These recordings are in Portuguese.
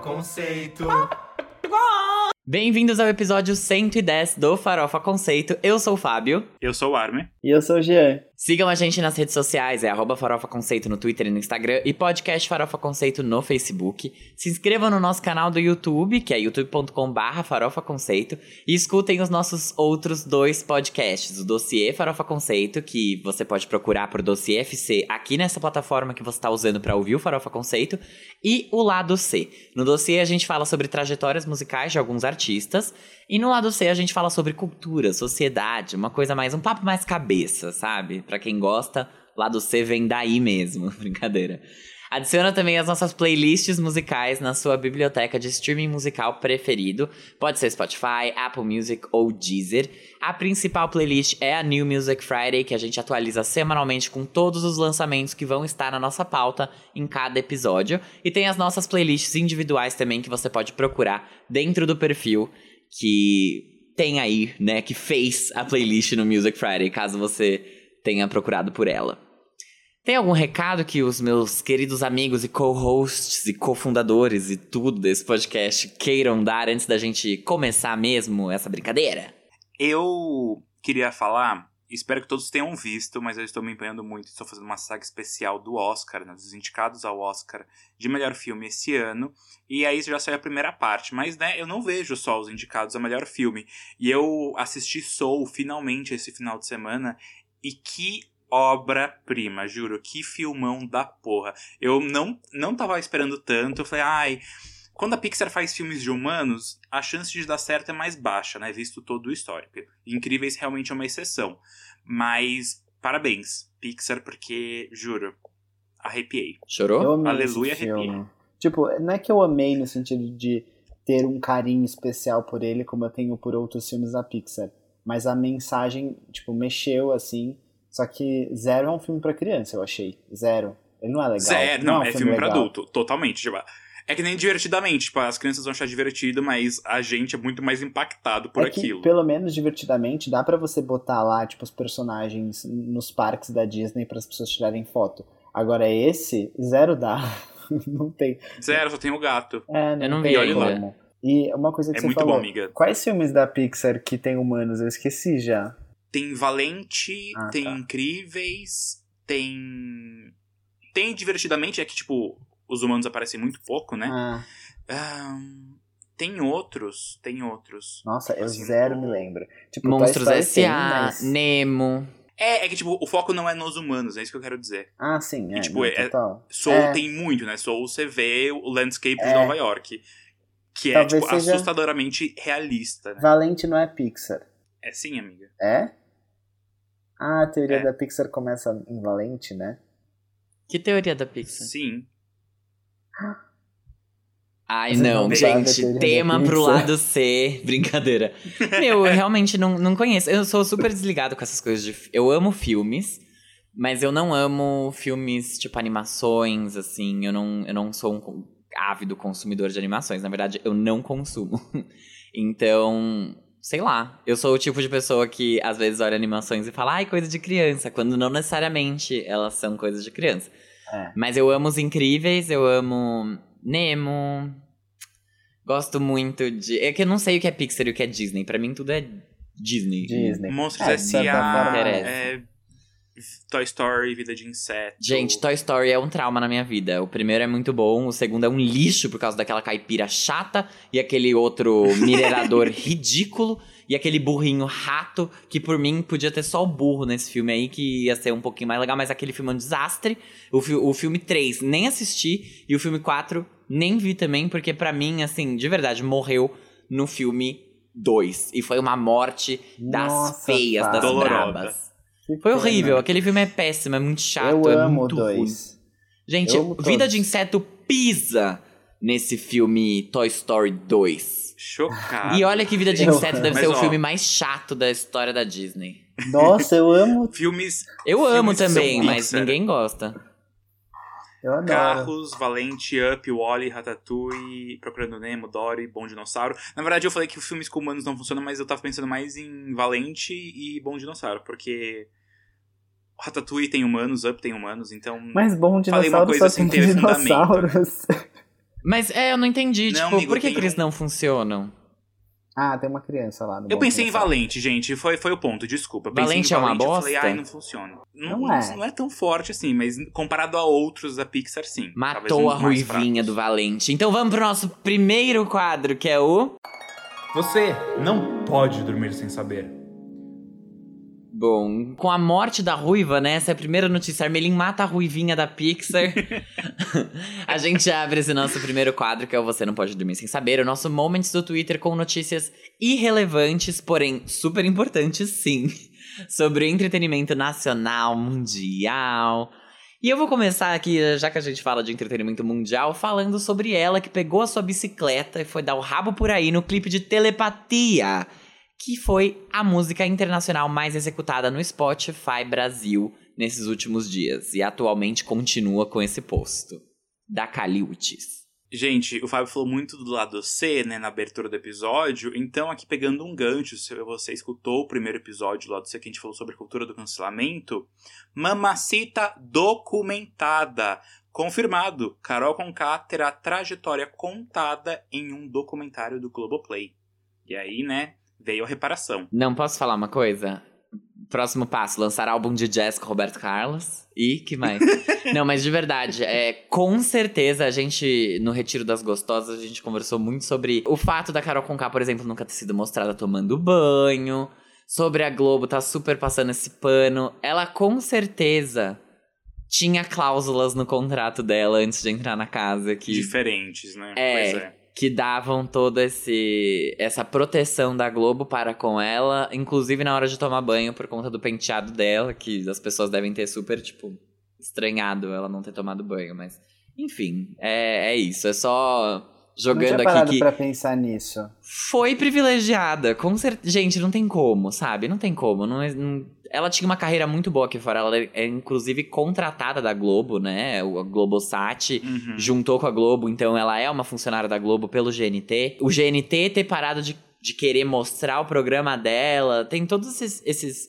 Conceito. Bem-vindos ao episódio 110 do Farofa Conceito. Eu sou o Fábio. Eu sou o Armin. E eu sou o Jean. Sigam a gente nas redes sociais, é arroba Farofa Conceito no Twitter e no Instagram e podcast Farofa Conceito no Facebook. Se inscrevam no nosso canal do YouTube, que é youtube.com barra Farofa Conceito, e escutem os nossos outros dois podcasts, o Dossiê Farofa Conceito, que você pode procurar por Dossiê FC aqui nessa plataforma que você está usando para ouvir o Farofa Conceito, e o Lado C. No Dossiê a gente fala sobre trajetórias musicais de alguns artistas, e no lado C a gente fala sobre cultura, sociedade, uma coisa mais, um papo mais cabeça, sabe? Pra quem gosta, lado C vem daí mesmo, brincadeira. Adiciona também as nossas playlists musicais na sua biblioteca de streaming musical preferido. Pode ser Spotify, Apple Music ou Deezer. A principal playlist é a New Music Friday, que a gente atualiza semanalmente com todos os lançamentos que vão estar na nossa pauta em cada episódio. E tem as nossas playlists individuais também que você pode procurar dentro do perfil que tem aí, né, que fez a playlist no Music Friday, caso você tenha procurado por ela. Tem algum recado que os meus queridos amigos e co-hosts e cofundadores e tudo desse podcast queiram dar antes da gente começar mesmo essa brincadeira? Eu queria falar Espero que todos tenham visto, mas eu estou me empenhando muito. Estou fazendo uma saga especial do Oscar, né, dos indicados ao Oscar de melhor filme esse ano. E aí já saiu a primeira parte. Mas, né, eu não vejo só os indicados a melhor filme. E eu assisti Soul finalmente esse final de semana. E que obra-prima, juro. Que filmão da porra. Eu não, não tava esperando tanto. Eu falei, ai. Quando a Pixar faz filmes de humanos, a chance de dar certo é mais baixa, né? Visto todo o histórico. Incríveis realmente é uma exceção. Mas, parabéns, Pixar, porque, juro, arrepiei. Chorou? Eu amei Aleluia, filme. arrepiei. Tipo, não é que eu amei no sentido de ter um carinho especial por ele, como eu tenho por outros filmes da Pixar. Mas a mensagem, tipo, mexeu assim. Só que Zero é um filme pra criança, eu achei. Zero. Ele não é legal. Zero, não, um é filme pra legal. adulto, totalmente. Tipo, é que nem divertidamente, tipo, as crianças vão achar divertido, mas a gente é muito mais impactado por é que, aquilo. pelo menos divertidamente, dá pra você botar lá, tipo, os personagens nos parques da Disney para as pessoas tirarem foto. Agora esse, zero dá. não tem. Zero, só tem o gato. É, não Eu não tem vi ainda. como. E uma coisa que É você muito falou. bom, amiga. Quais filmes da Pixar que tem humanos? Eu esqueci já. Tem Valente, Ah, tem tá. Incríveis, tem. Tem Divertidamente, é que, tipo, os humanos aparecem muito pouco, né? Ah, Ahn, tem outros, tem outros. nossa, eu Assim, zero me lembro. Tipo, Monstros S.A., mas- Nemo. É, é que, tipo, o foco não é nos humanos, é isso que eu quero dizer. Ah, sim, é, E, tipo, não, é- total. Soul É. tem muito, né? Soul você vê o landscape de É. Nova York. Que é, Talvez tipo, seja- assustadoramente realista, né? Valente não é Pixar. É sim, amiga. É? Ah, a teoria É. da Pixar começa em Valente, né? Que teoria da Pixar? Sim. Ai, não, gente. Tema pro Pixar? lado C. Brincadeira. Meu, eu realmente não, não conheço. Eu sou super desligado com essas coisas de. Eu amo filmes, mas eu não amo filmes tipo animações, assim. Eu não, eu não sou um ávido consumidor de animações. Na verdade, eu não consumo. Então, sei lá. Eu sou o tipo de pessoa que às vezes olha animações e fala, ai, coisa de criança, quando não necessariamente elas são coisas de criança. É. Mas eu amo os incríveis, eu amo Nemo. Gosto muito de. É que eu não sei o que é Pixar e o que é Disney. Pra mim tudo é Disney. Disney. Monstros É, S.A., forma, é, Toy Story, Vida de Inseto. Gente, Toy Story é um trauma na minha vida. O primeiro é muito bom, o segundo é um lixo por causa daquela caipira chata e aquele outro minerador ridículo e aquele burrinho rato que por mim podia ter só o burro nesse filme aí que ia ser um pouquinho mais legal, mas aquele filme é um desastre. O, fi- o filme 3 nem assisti e o filme 4 nem vi também porque pra mim, assim, de verdade, morreu no filme 2 e foi uma morte das Nossa, feias, das Fábio. Dolorosa. brabas. Que Foi pena. horrível, aquele filme é péssimo, é muito chato, Eu é amo muito ruim. dois. Gente, Eu amo Vida todos. de Inseto pisa nesse filme Toy Story 2. Chocado. E olha que Vida de Eu Inseto amo. deve Mas, ser o ó, filme mais chato da história da Disney. Nossa, eu amo. Filmes Eu Filmes amo também, mas Pixar. ninguém gosta. Eu adoro. Carros, Valente, Up, Wally, Ratatouille, Procurando Nemo, Dory, Bom Dinossauro. Na verdade, eu falei que filmes com humanos não funcionam, mas eu tava pensando mais em Valente e Bom Dinossauro, porque Ratatouille tem humanos, Up tem humanos, então... Mas bom Falei uma dinossauro coisa só sem tem dinossauros. Mas é, eu não entendi, Não, tipo, amigo, por que, que eles um- não funcionam? Ah, tem uma criança lá no Eu pensei em. Valente, gente. Foi, foi o ponto, desculpa. Valente em é uma Valente, Eu falei, bosta? ai, não funciona. Não, Não é. não, é tão forte assim, mas comparado a outros da Pixar, sim. Matou uns a ruivinha do Valente. Então vamos pro nosso primeiro quadro, que é o. Você não pode dormir sem saber. Bom, com a morte da ruiva, né? Essa é a primeira notícia. Armelin mata a ruivinha da Pixar. a gente abre esse nosso primeiro quadro, que é o Você Não Pode Dormir Sem Saber, o nosso Moments do Twitter com notícias irrelevantes, porém super importantes, sim, sobre o entretenimento nacional, mundial. E eu vou começar aqui, já que a gente fala de entretenimento mundial, falando sobre ela que pegou a sua bicicleta e foi dar o rabo por aí no clipe de Telepatia que foi a música internacional mais executada no Spotify Brasil nesses últimos dias e atualmente continua com esse posto. Da Caliutes. Gente, o Fábio falou muito do lado C, né, na abertura do episódio. Então, aqui pegando um gancho, se você escutou o primeiro episódio do lado C que a gente falou sobre cultura do cancelamento, Mamacita documentada. Confirmado, Carol Conká terá trajetória contada em um documentário do Globoplay. E aí, né, veio a reparação. Não posso falar uma coisa? Próximo passo, lançar álbum de jazz com Roberto Carlos. E que mais? Não, mas de verdade, é, com certeza a gente, no Retiro das Gostosas, a gente conversou muito sobre o fato da Carol Conká, por exemplo, nunca ter sido mostrada tomando banho. Sobre a Globo tá super passando esse pano. Ela com certeza tinha cláusulas no contrato dela antes de entrar na casa que Diferentes, né? É. Pois é. Que davam toda esse essa proteção da Globo para com ela, inclusive na hora de tomar banho por conta do penteado dela, que as pessoas devem ter super tipo estranhado ela não ter tomado banho, mas enfim, é, é isso, é só Não jogando tinha aqui que pra pensar nisso. foi privilegiada, com certeza. Gente, não tem como, sabe? Não tem como. Não é- não- Ela tinha uma carreira muito boa aqui fora. Ela é, inclusive, contratada da Globo, né? O a Globosat Uhum. juntou com a Globo, então ela é uma funcionária da Globo pelo GNT. O GNT ter parado de, de querer mostrar o programa dela, tem todos esses, esses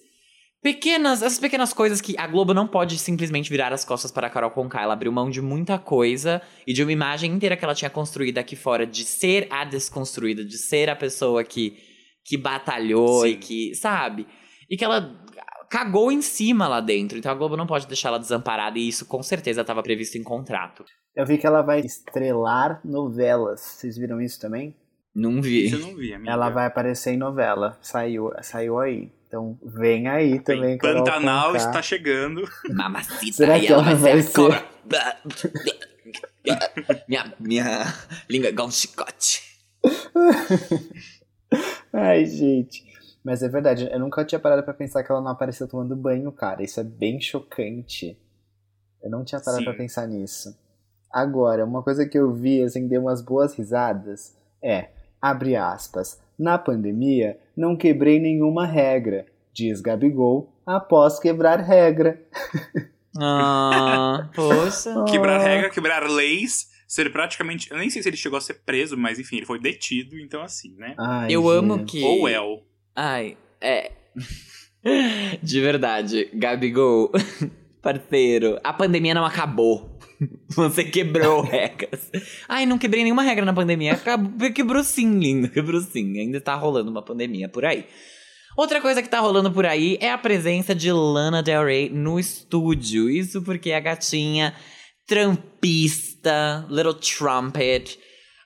pequenas, essas pequenas coisas que a Globo não pode simplesmente virar as costas para a Carol Conká. Ela abriu mão de muita coisa e de uma imagem inteira que ela tinha construído aqui fora de ser a desconstruída, de ser a pessoa que que batalhou e Sim. que, sabe? E que ela cagou em cima lá dentro. Então a Globo não pode deixar ela desamparada e isso com certeza estava previsto em contrato. Eu vi que ela vai estrelar novelas. Vocês viram isso também? Não vi. Isso eu não vi, amiga. Ela vai aparecer em novela. Saiu, saiu aí. Então vem aí também. Carol Pantanal está chegando. Mamacita, Será que ela ela vai ser cobra. minha, minha língua é igual um chicote. Ai, gente. Mas é verdade, eu nunca tinha parado pra pensar que ela não apareceu tomando banho, cara. Isso é bem chocante. Eu não tinha parado Sim. pra pensar nisso. Agora, uma coisa que eu vi, assim, deu umas boas risadas, é, abre aspas, na pandemia não quebrei nenhuma regra, diz Gabigol, após quebrar regra. Ah, poxa. Quebrar Ah. regra, quebrar leis, ser praticamente. Eu nem sei se ele chegou a ser preso, mas enfim, ele foi detido, então assim, né? Ai, Eu amo gente. que. Ou El. Ai, é. De verdade, Gabigol, parceiro, a pandemia não acabou. Você quebrou regras. Ai, não quebrei nenhuma regra na pandemia. Acabou, quebrou sim, lindo. Quebrou sim. Ainda tá rolando uma pandemia por aí. Outra coisa que tá rolando por aí é a presença de Lana Del Rey no estúdio. Isso porque a gatinha trampista, Little Trumpet,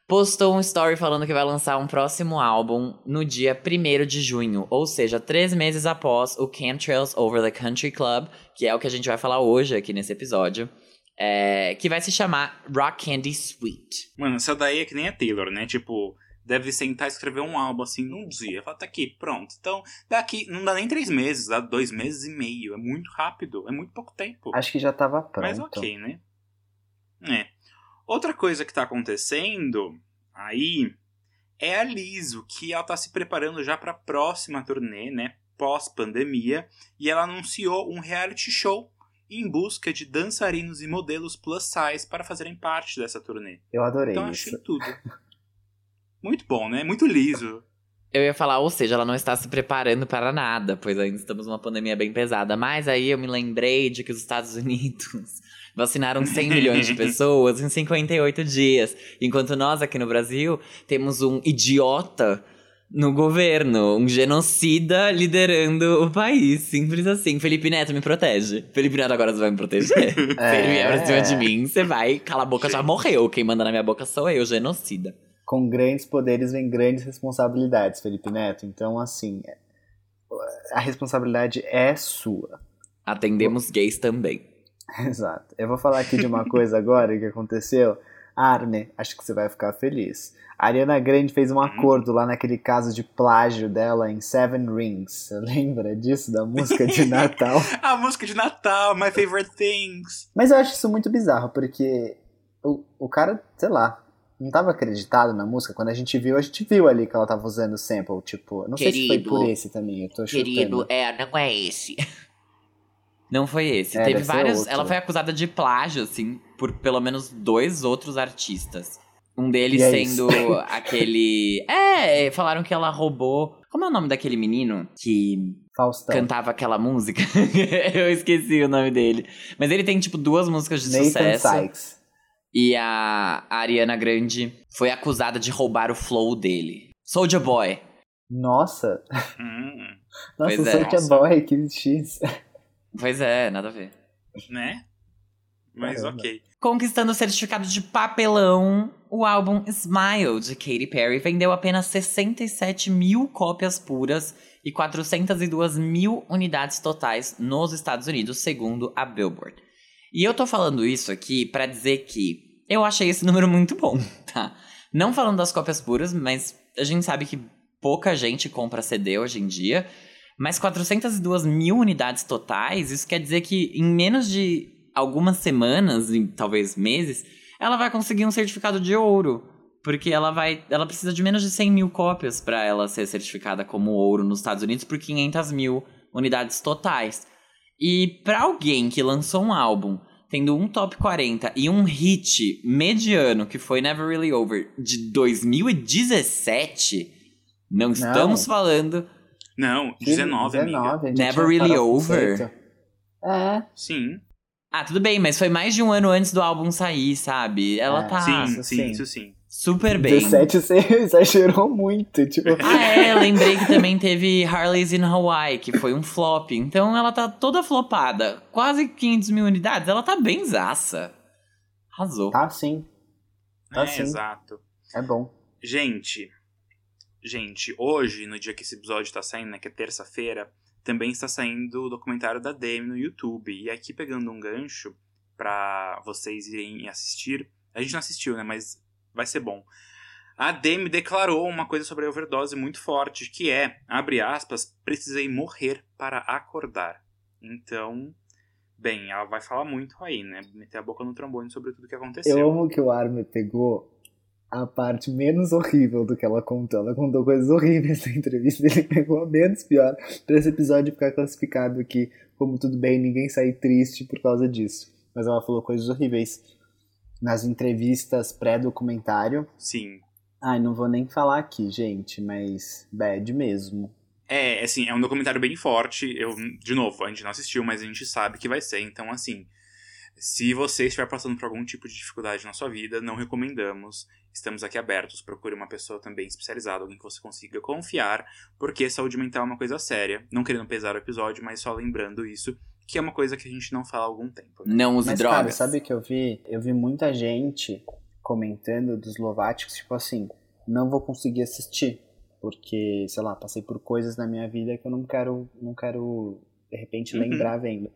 postou um story falando que vai lançar um próximo álbum no dia 1 de junho, ou seja, três meses após o Chemtrails Over the Country Club, que é o que a gente vai falar hoje aqui nesse episódio, é, que vai se chamar Rock Candy Sweet. Mano, essa daí é que nem a Taylor, né? Tipo, deve sentar e escrever um álbum assim num dia. Fala, tá aqui, pronto. Então, daqui, não dá nem três meses, dá dois meses e meio. É muito rápido, é muito pouco tempo. Acho que já tava pronto. Mas ok, né? É. Outra coisa que tá acontecendo aí é a Liso, que ela tá se preparando já pra próxima turnê, né? Pós-pandemia. E ela anunciou um reality show em busca de dançarinos e modelos plus size para fazerem parte dessa turnê. Eu adorei Então isso. achei tudo. Muito bom, né? Muito liso. Eu ia falar, ou seja, ela não está se preparando para nada, pois ainda estamos numa pandemia bem pesada. Mas aí eu me lembrei de que os Estados Unidos vacinaram 100 milhões de pessoas em 58 dias. Enquanto nós aqui no Brasil temos um idiota no governo, um genocida liderando o país. Simples assim. Felipe Neto me protege. Felipe Neto agora você vai me proteger. Se ele vier pra cima de mim, você vai, cala a boca, já morreu. Quem manda na minha boca sou eu, genocida. Com grandes poderes vem grandes responsabilidades, Felipe Neto. Então, assim, a responsabilidade é sua. Atendemos gays também. Exato. Eu vou falar aqui de uma coisa agora que aconteceu. Arne, acho que você vai ficar feliz. A Ariana Grande fez um acordo lá naquele caso de plágio dela em Seven Rings. Você lembra disso, da música de Natal? a música de Natal, My Favorite Things. Mas eu acho isso muito bizarro, porque o, o cara, sei lá, não tava acreditado na música. Quando a gente viu, a gente viu ali que ela tava usando o sample. Tipo, não Querido, sei se foi por esse também, eu tô Querido, chutando. é, não é esse. Não foi esse. É, Teve outro. Ela foi acusada de plágio, assim, por pelo menos dois outros artistas. Um deles E é sendo aquele. É, falaram que ela roubou. Como é o nome daquele menino que Faustão. cantava aquela música? Eu esqueci o nome dele. Mas ele tem, tipo, duas músicas de Nathan sucesso. Sykes. E a Ariana Grande foi acusada de roubar o flow dele. Soldier Boy. Nossa, Hum, nossa, Pois é. Soulja Nossa. Boy, que X. Pois é, nada a ver. né? Mas Caramba. ok. Conquistando o certificado de papelão, o álbum Smile de Katy Perry vendeu apenas 67 mil cópias puras e 402 mil unidades totais nos Estados Unidos, segundo a Billboard. E eu tô falando isso aqui pra dizer que eu achei esse número muito bom, tá? Não falando das cópias puras, mas a gente sabe que pouca gente compra CD hoje em dia. Mas 402 mil unidades totais, isso quer dizer que em menos de algumas semanas, e talvez meses, ela vai conseguir um certificado de ouro. Porque ela vai. Ela precisa de menos de 100 mil cópias para ela ser certificada como ouro nos Estados Unidos por 500 mil unidades totais. E para alguém que lançou um álbum tendo um top 40 e um hit mediano que foi Never Really Over de 2017, não estamos falando Não, 19, amiga. 19, a gente Never Really Over. É, Sim, Ah, tudo bem, mas foi mais de um ano antes do álbum sair, sabe? Ela É, tá sim, isso sim, sim. isso sim. super bem. 17 você exagerou muito, tipo... Ah, é, lembrei que também teve Harley's in Hawaii, que foi um flop. Então ela tá toda flopada. Quase 500 mil unidades, ela tá bem zaça. Arrasou. Tá sim, Tá é, sim. exato. é bom. Gente, gente, hoje, no dia que esse episódio tá saindo, né, que é terça-feira, também está saindo o documentário da Demi no YouTube. E aqui pegando um gancho pra vocês irem assistir. A gente não assistiu, né, mas vai ser bom. A Demi declarou uma coisa sobre a overdose muito forte, que é, abre aspas, precisei morrer para acordar. Então, bem, ela vai falar muito aí, né? Meter a boca no trombone sobre tudo que aconteceu. Eu amo que o Armin pegou a parte menos horrível do que ela contou. Ela contou coisas horríveis na entrevista, ele pegou a menos pior pra esse episódio ficar classificado aqui como tudo bem, ninguém sair triste por causa disso. Mas ela falou coisas horríveis nas entrevistas pré-documentário. Sim. Ai, não vou nem falar aqui, gente, mas bad mesmo. É, assim, é um documentário bem forte. Eu, de novo, a gente não assistiu, mas a gente sabe que vai ser. Então, assim, se você estiver passando por algum tipo de dificuldade na sua vida, não recomendamos. Estamos aqui abertos. Procure uma pessoa também especializada, alguém que você consiga confiar, porque saúde mental é uma coisa séria. Não querendo pesar o episódio, mas só lembrando isso, que é uma coisa que a gente não fala há algum tempo. né? Não use Mas, cara, drogas. sabe o que eu vi? Eu vi muita gente comentando dos Lováticos, tipo assim, não vou conseguir assistir, porque, sei lá, passei por coisas na minha vida que eu não quero, não quero de repente, Uhum. lembrar vendo.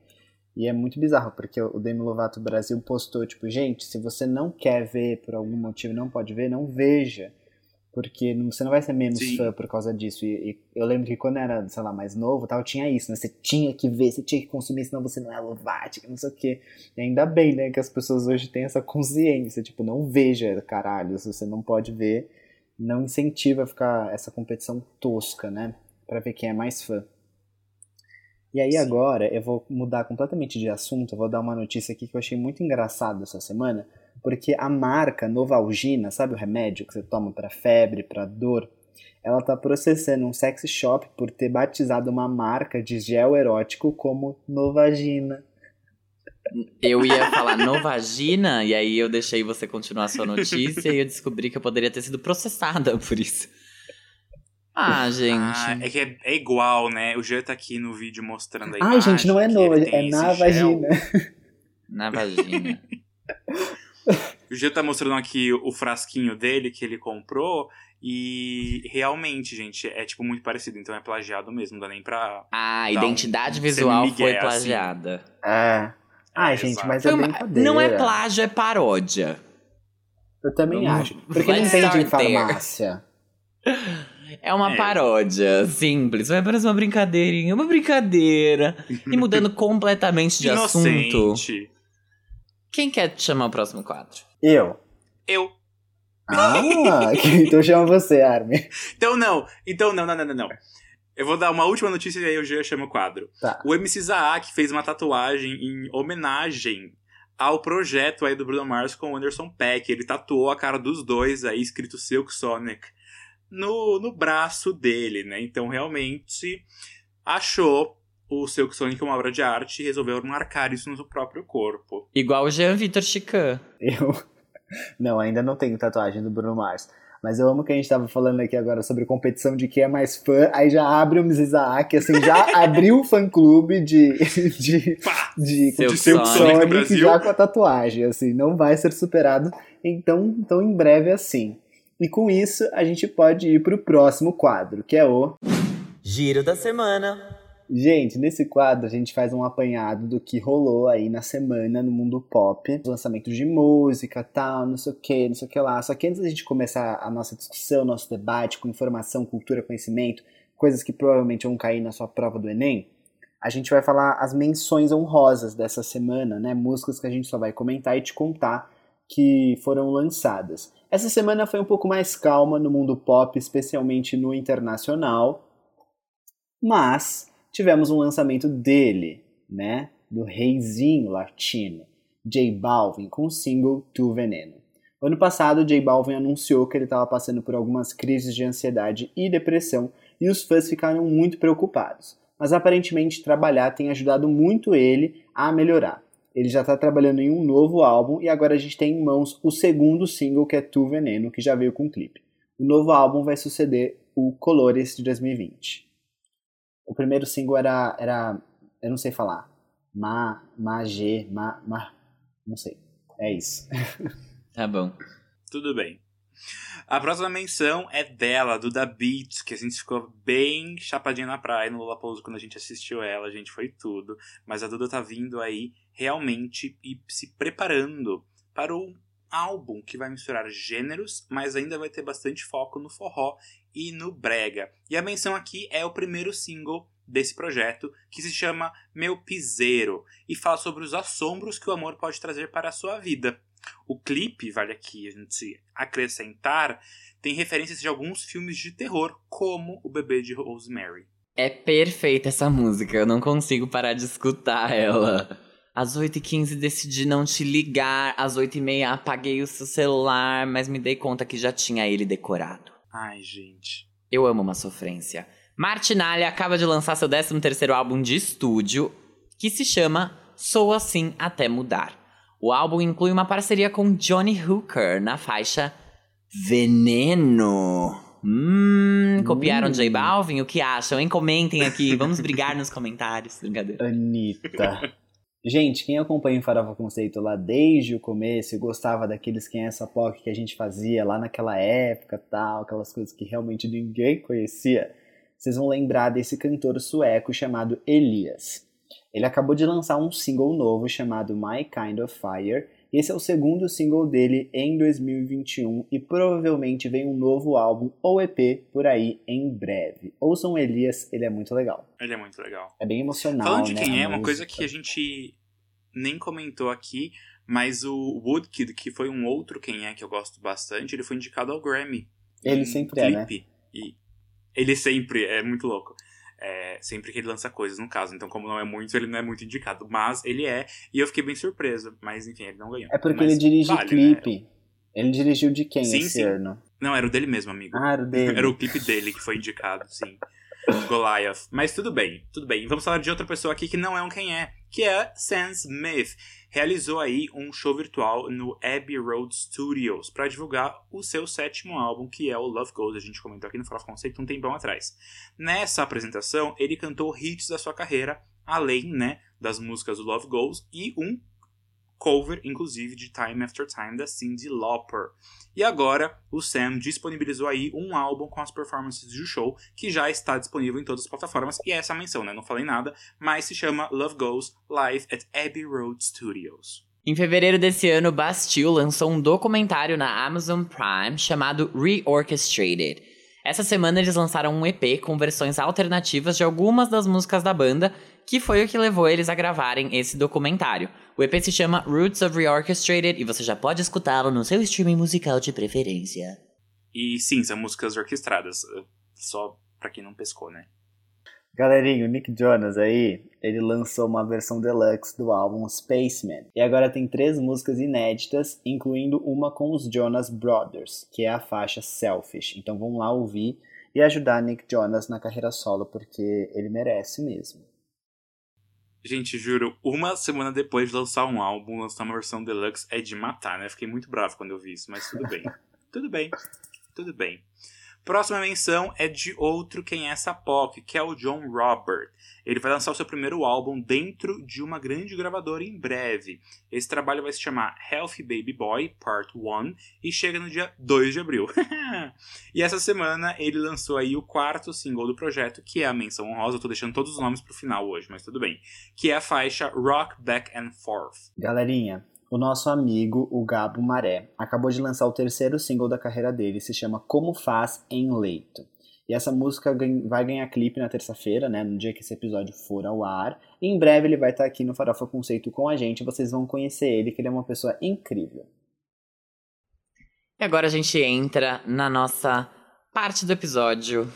E é muito bizarro, porque o Demi Lovato Brasil postou, tipo, gente, se você não quer ver por algum motivo, não pode ver, não veja. Porque você não vai ser menos Sim. fã por causa disso. E, e eu lembro que quando era, sei lá, mais novo, tal, tinha isso, né? Você tinha que ver, você tinha que consumir, senão você não é Lovatic, não sei o quê. E ainda bem, né, que as pessoas hoje têm essa consciência, tipo, não veja, caralho, se você não pode ver, não incentiva a ficar essa competição tosca, né, Pra ver quem é mais fã. E aí Sim. agora eu vou mudar completamente de assunto, eu vou dar uma notícia aqui que eu achei muito engraçado essa semana, porque a marca Novalgina, sabe o remédio que você toma pra febre, pra dor, ela tá processando um sex shop por ter batizado uma marca de gel erótico como Novagina. Eu ia falar Novagina, e aí eu deixei você continuar a sua notícia e eu descobri que eu poderia ter sido processada por isso. Ah, gente. Ah, é que é, é igual, né? O Jean tá aqui no vídeo mostrando a Ai, imagem gente, não é tem é na vagina. Na vagina. O Jean tá mostrando aqui o frasquinho dele que ele comprou. E realmente, gente, é tipo muito parecido. Então é plagiado mesmo, não dá nem pra. Ah, a identidade um visual foi assim. plagiada. É. Ai, É, gente, exato. mas é uma- brincadeira. não é plágio, é paródia. Eu também Vamos- acho. Porque não Let's vende em farmácia. É uma É. paródia, simples. Vai parecer uma brincadeirinha, uma brincadeira. E mudando completamente de assunto. Quem quer chamar o próximo quadro? Eu. Eu. Ah, então chama você, Armin. Então não, então não, não, não, não, não. Eu vou dar uma última notícia e aí eu já chamo o quadro. Tá. O MC Zaak fez uma tatuagem em homenagem ao projeto aí do Bruno Mars com o Anderson Peck. Ele tatuou a cara dos dois aí, escrito Silk Sonic, no, no braço dele, né? Então realmente achou o Silk Sonic uma obra de arte e resolveu marcar isso no seu próprio corpo. Igual o Jean Vitor Chican. Eu. Não, ainda não tenho tatuagem do Bruno Mars. Mas eu amo que a gente tava falando aqui agora sobre competição de quem é mais fã. Aí já abre o Mrs. Isaac, assim, já abriu o fã-clube de, de, Pá! de, de Silk Sonic já com a tatuagem. Assim, não vai ser superado então, tão em breve assim. E com isso, a gente pode ir pro próximo quadro, que é o. Giro da semana. Gente, nesse quadro a gente faz um apanhado do que rolou aí na semana no mundo pop, lançamentos de música, tal, não sei o que, não sei o que lá. Só que antes da gente começar a nossa discussão, nosso debate com informação, cultura, conhecimento, coisas que provavelmente vão cair na sua prova do Enem, a gente vai falar as menções honrosas dessa semana, né? Músicas que a gente só vai comentar e te contar que foram lançadas. Essa semana foi um pouco mais calma no mundo pop, especialmente no internacional, mas tivemos um lançamento dele, né? Do reizinho latino, J Balvin, com o single Tu Veneno. Ano passado, J Balvin anunciou que ele estava passando por algumas crises de ansiedade e depressão e os fãs ficaram muito preocupados. Mas aparentemente trabalhar tem ajudado muito ele a melhorar. Ele já está trabalhando em um novo álbum e agora a gente tem em mãos o segundo single que é Tu Veneno, que já veio com clipe. O novo álbum vai suceder o Colores de 2020. O primeiro single era, era eu não sei falar, Ma, Ma, G, Ma, Ma, não sei. É isso. Tá bom. Tudo bem. A próxima menção é dela, do Da Beat, que a gente ficou bem chapadinha na praia no Lollapalooza quando a gente assistiu ela, a gente foi tudo. Mas a Duda tá vindo aí realmente e se preparando para um álbum que vai misturar gêneros, mas ainda vai ter bastante foco no forró e no brega. E a menção aqui é o primeiro single desse projeto, que se chama Meu Piseiro, e fala sobre os assombros que o amor pode trazer para a sua vida. O clipe, vale aqui a gente acrescentar, tem referências de alguns filmes de terror, como O Bebê de Rosemary. É perfeita essa música, eu não consigo parar de escutar ela. Às 8h15 decidi não te ligar, às 8h30 apaguei o seu celular, mas me dei conta que já tinha ele decorado. Ai, gente. Eu amo uma sofrência. Martinalha acaba de lançar seu 13º álbum de estúdio, que se chama Sou Assim Até Mudar. O álbum inclui uma parceria com Johnny Hooker na faixa Veneno. Hum, copiaram Hum. J Balvin? O que acham, hein? Comentem aqui, vamos brigar nos comentários. Brincadeira. Anitta. Gente, quem acompanha o Farofa Conceito lá desde o começo e gostava daqueles Quem é essa POC que a gente fazia lá naquela época tal, aquelas coisas que realmente ninguém conhecia, vocês vão lembrar desse cantor sueco chamado Elias. Ele acabou de lançar um single novo chamado My Kind of Fire. Esse é o segundo single dele em 2021 e provavelmente vem um novo álbum ou EP por aí em breve. Ouçam Elias, ele é muito legal. Ele é muito legal. É bem emocional. Falando de né, quem é, uma coisa que a gente nem comentou aqui, mas o Woodkid, que foi um outro quem é que eu gosto bastante, ele foi indicado ao Grammy. Ele em sempre é, né? clipe. E ele sempre é muito louco. É, sempre que ele lança coisas, no caso. Então, como não é muito, ele não é muito indicado. Mas ele é, e eu fiquei bem surpreso. Mas, enfim, ele não ganhou. É porque Mas ele dirige vale, né? clipe. Ele dirigiu de quem Sim, esse sim. ano? Não, era o dele mesmo, amigo. Ah, era o dele. Era o clipe dele que foi indicado, sim. Goliath. Mas tudo bem, tudo bem. Vamos falar de outra pessoa aqui que não é um quem é, que é Sam Smith. Realizou aí um show virtual no Abbey Road Studios para divulgar o seu sétimo álbum, que é o Love Goes. A gente comentou aqui no Fala Conceito um tempão atrás. Nessa apresentação, ele cantou hits da sua carreira, além, né, das músicas do Love Goes e um cover, inclusive, de Time After Time da Cyndi Lauper. E agora, o Sam disponibilizou aí um álbum com as performances do show, que já está disponível em todas as plataformas, e é essa menção, né? Não falei nada, mas se chama Love Goes Live at Abbey Road Studios. Em fevereiro desse ano, Bastille lançou um documentário na Amazon Prime chamado Reorchestrated. Essa semana eles lançaram um EP com versões alternativas de algumas das músicas da banda, que foi o que levou eles a gravarem esse documentário. O EP se chama Roots of Reorchestrated e você já pode escutá-lo no seu streaming musical de preferência. E sim, são músicas orquestradas, só pra quem não pescou, né? Galerinha, o Nick Jonas aí, ele lançou uma versão deluxe do álbum Spaceman. E agora tem três músicas inéditas, incluindo uma com os Jonas Brothers, que é a faixa Selfish. Então vamos lá ouvir e ajudar Nick Jonas na carreira solo, porque ele merece mesmo. Gente, juro, uma semana depois de lançar um álbum, lançar uma versão deluxe é de matar, né? Fiquei muito bravo quando eu vi isso, mas tudo bem. tudo bem. Tudo bem. Próxima menção é de outro quem é essa POC, que é o John Robert. Ele vai lançar o seu primeiro álbum dentro de uma grande gravadora em breve. Esse trabalho vai se chamar Healthy Baby Boy Part 1 e chega no dia 2 de abril. e essa semana ele lançou aí o quarto single do projeto, que é a menção honrosa. Eu tô deixando todos os nomes pro final hoje, mas tudo bem. Que é a faixa Rock Back and Forth. Galerinha, o nosso amigo, o Gabo Maré, acabou de lançar o terceiro single da carreira dele, se chama Como Faz em Leito. E essa música vai ganhar clipe na terça-feira, né, no dia que esse episódio for ao ar. E em breve ele vai estar aqui no Farofa Conceito com a gente, vocês vão conhecer ele, que ele é uma pessoa incrível. E agora a gente entra na nossa parte do episódio,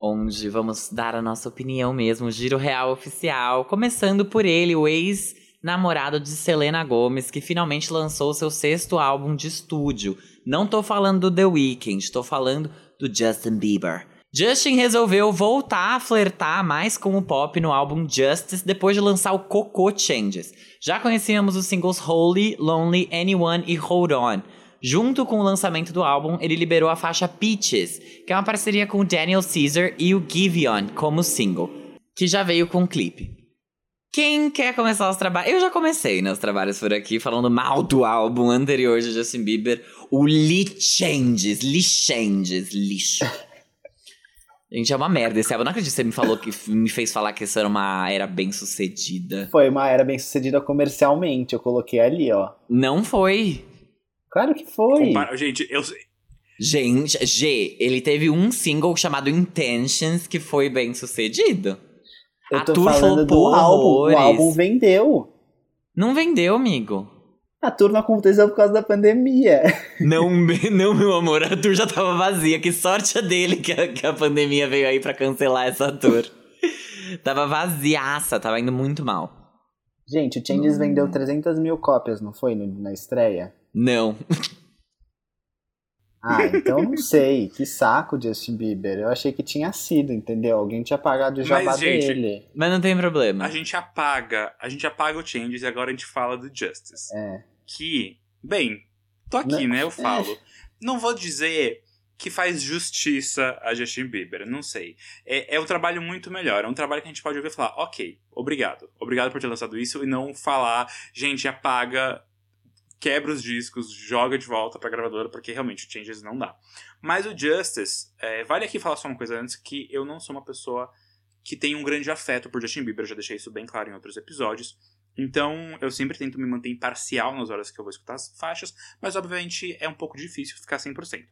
onde vamos dar a nossa opinião mesmo, giro real oficial, começando por ele, o ex namorado de Selena Gomez, que finalmente lançou seu sexto álbum de estúdio. Não tô falando do The Weeknd, tô falando do Justin Bieber. Justin resolveu voltar a flertar mais com o pop no álbum Justice depois de lançar o Coco Changes. Já conhecíamos os singles Holy, Lonely, Anyone e Hold On. Junto com o lançamento do álbum, ele liberou a faixa Peaches, que é uma parceria com o Daniel Caesar e o Giveon como single, que já veio com um clipe. Quem quer começar os trabalhos? Eu já comecei nos trabalhos por aqui, falando mal do álbum anterior de Justin Bieber, o Lee Changes, Lee Changes, lixo. Gente, é uma merda esse álbum. Não acredito que você me falou que me fez falar que isso era uma era bem sucedida. Foi uma era bem sucedida comercialmente, eu coloquei ali, ó. Não foi. Claro que foi. Gente, eu. Gente, G, ele teve um single chamado Intentions que foi bem sucedido. Eu tô falando do álbum. O álbum vendeu. Não vendeu, amigo. A tour não aconteceu por causa da pandemia. Não, não, meu amor, a tour já tava vazia. Que sorte a dele que a, que a pandemia veio aí para cancelar essa tour. tava vaziaça, tava indo muito mal. Gente, o Changes hum. vendeu 300 mil cópias, não foi, na estreia? Não. Ah, então não sei. Que saco, Justin Bieber. Eu achei que tinha sido, entendeu? Alguém tinha apagado o jabá Mas, gente, dele. Mas não tem problema. A gente apaga, a gente apaga o Changes e agora a gente fala do Justice. É. Que, bem, tô aqui, não, né? Eu falo. É. Não vou dizer que faz justiça a Justin Bieber, não sei. É, é um trabalho muito melhor. É um trabalho que a gente pode ouvir e falar, ok, obrigado. Obrigado por ter lançado isso e não falar, gente, apaga quebra os discos, joga de volta pra gravadora, porque realmente o Changes não dá. Mas o Justice, é, vale aqui falar só uma coisa antes, que eu não sou uma pessoa que tem um grande afeto por Justin Bieber, eu já deixei isso bem claro em outros episódios. Então, eu sempre tento me manter imparcial nas horas que eu vou escutar as faixas, mas obviamente é um pouco difícil ficar 100%.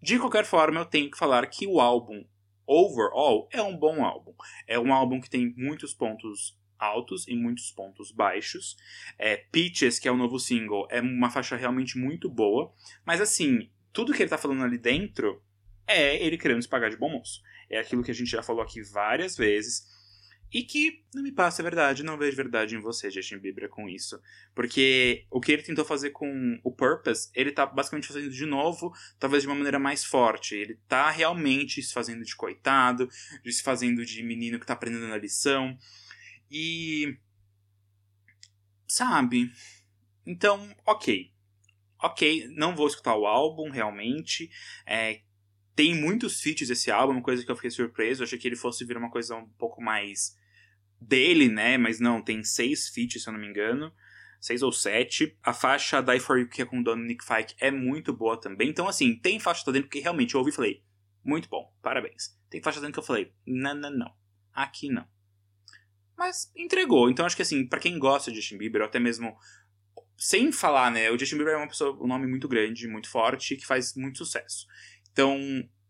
De qualquer forma, eu tenho que falar que o álbum overall é um bom álbum. É um álbum que tem muitos pontos altos e muitos pontos baixos. É, Peaches, que é o novo single, é uma faixa realmente muito boa. Mas assim, tudo que ele tá falando ali dentro é ele querendo se pagar de bom moço. É aquilo que a gente já falou aqui várias vezes. E que não me passa a verdade, não vejo verdade em você, Justin Bieber, com isso. Porque o que ele tentou fazer com o Purpose, ele tá basicamente fazendo de novo, talvez de uma maneira mais forte. Ele tá realmente se fazendo de coitado, se fazendo de menino que tá aprendendo a lição. E. Sabe? Então, ok. Ok, não vou escutar o álbum realmente. É, tem muitos feats esse álbum, coisa que eu fiquei surpreso. Eu achei que ele fosse vir uma coisa um pouco mais dele, né? Mas não, tem seis feats, se eu não me engano. Seis ou sete. A faixa Die For You, que é com o Dominic Fike, é muito boa também. Então, assim, tem faixa dentro que realmente eu ouvi e falei, muito bom, parabéns. Tem faixa dentro que eu falei, não, não, não. Aqui não. Mas entregou. Então, acho que, assim, para quem gosta de Justin Bieber, ou até mesmo sem falar, né? O Justin Bieber é uma pessoa, um nome muito grande, muito forte, que faz muito sucesso. Então,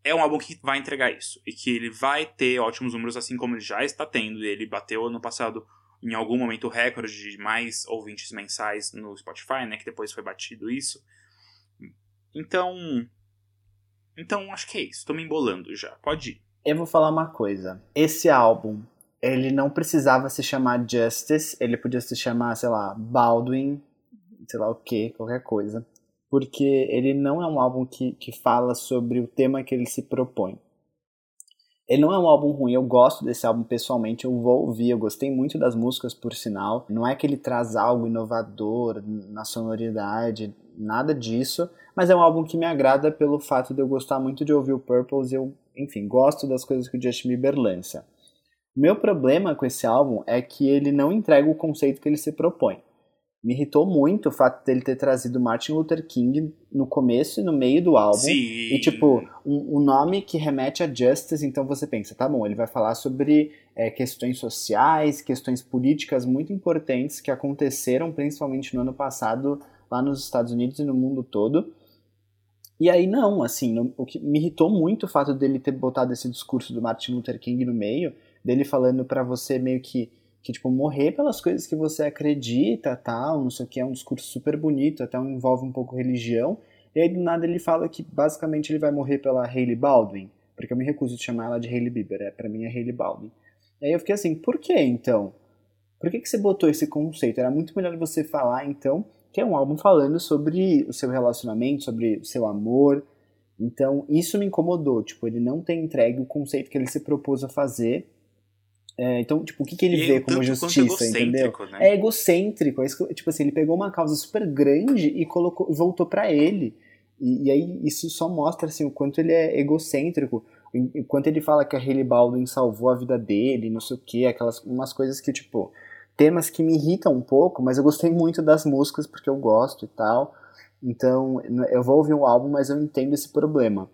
é um álbum que vai entregar isso. E que ele vai ter ótimos números, assim como ele já está tendo. Ele bateu ano passado, em algum momento, o recorde de mais ouvintes mensais no Spotify, né? Que depois foi batido isso. Então. Então, acho que é isso. Tô me embolando já. Pode ir. Eu vou falar uma coisa. Esse álbum, ele não precisava se chamar Justice. Ele podia se chamar, sei lá, Baldwin, sei lá o que, qualquer coisa porque ele não é um álbum que, que fala sobre o tema que ele se propõe. Ele não é um álbum ruim, eu gosto desse álbum pessoalmente, eu vou ouvir, eu gostei muito das músicas por sinal. Não é que ele traz algo inovador na sonoridade, nada disso, mas é um álbum que me agrada pelo fato de eu gostar muito de ouvir o Purples, eu, enfim, gosto das coisas que o Justin Bieber lança. Meu problema com esse álbum é que ele não entrega o conceito que ele se propõe me irritou muito o fato dele ter trazido Martin Luther King no começo e no meio do álbum. Sim. E, tipo, um, um nome que remete a justice, então você pensa, tá bom, ele vai falar sobre é, questões sociais, questões políticas muito importantes que aconteceram principalmente no ano passado lá nos Estados Unidos e no mundo todo. E aí não, assim, no, o que me irritou muito o fato dele ter botado esse discurso do Martin Luther King no meio, dele falando para você meio que que, tipo, morrer pelas coisas que você acredita, tal, não sei o que, é um discurso super bonito, até envolve um pouco religião, e aí do nada ele fala que basicamente ele vai morrer pela Hailey Baldwin, porque eu me recuso de chamar ela de Hailey Bieber, é, pra mim é Hailey Baldwin. E aí eu fiquei assim, por que então? Por que, que você botou esse conceito? Era muito melhor você falar, então, que é um álbum falando sobre o seu relacionamento, sobre o seu amor. Então, isso me incomodou. Tipo, ele não tem entregue o conceito que ele se propôs a fazer é, então, tipo, o que, que ele E vê como justiça, entendeu? né? É egocêntrico. É isso que- tipo assim, ele pegou uma causa super grande e colocou, voltou pra ele. E, e aí isso só mostra assim, o quanto ele é egocêntrico. O o quanto ele fala que a Hailey Baldwin salvou a vida dele, não sei o que, aquelas umas coisas que, tipo, temas que me irritam um pouco, mas eu gostei muito das músicas porque eu gosto e tal. Então, eu vou ouvir o álbum, mas eu entendo esse problema.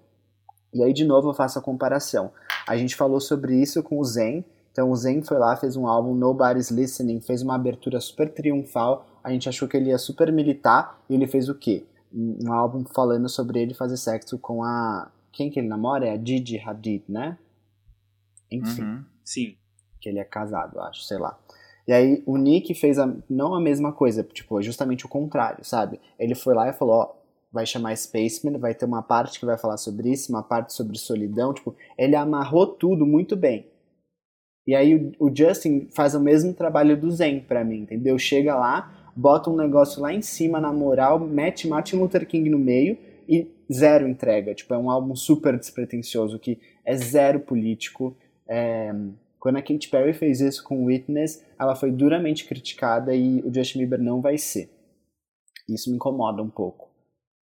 E aí, de novo, eu faço a comparação. A gente falou sobre isso com o Zen. Então, o Zen foi lá, fez um álbum, Nobody's Listening, fez uma abertura super triunfal. A gente achou que ele ia super militar. E ele fez o quê? Um um álbum falando sobre ele fazer sexo com a. Quem que ele namora? É a Gigi Hadid, né? Enfim Uhum. Sim. que ele é casado, acho, sei lá. E aí o Nick fez a, não a mesma coisa, tipo, justamente o contrário, sabe? Ele foi lá e falou, ó, vai chamar Spaceman, vai ter uma parte que vai falar sobre isso, uma parte sobre solidão, tipo, ele amarrou tudo muito bem. E aí o, Justin faz o mesmo trabalho do Zen pra mim, entendeu? Chega lá, bota um negócio lá em cima na moral, mete Martin Luther King no meio e zero entrega. Tipo, é um álbum super despretensioso que é zero político. É, quando a Katy Perry fez isso com Witness, ela foi duramente criticada e o Justin Bieber não vai ser. Isso me incomoda um pouco,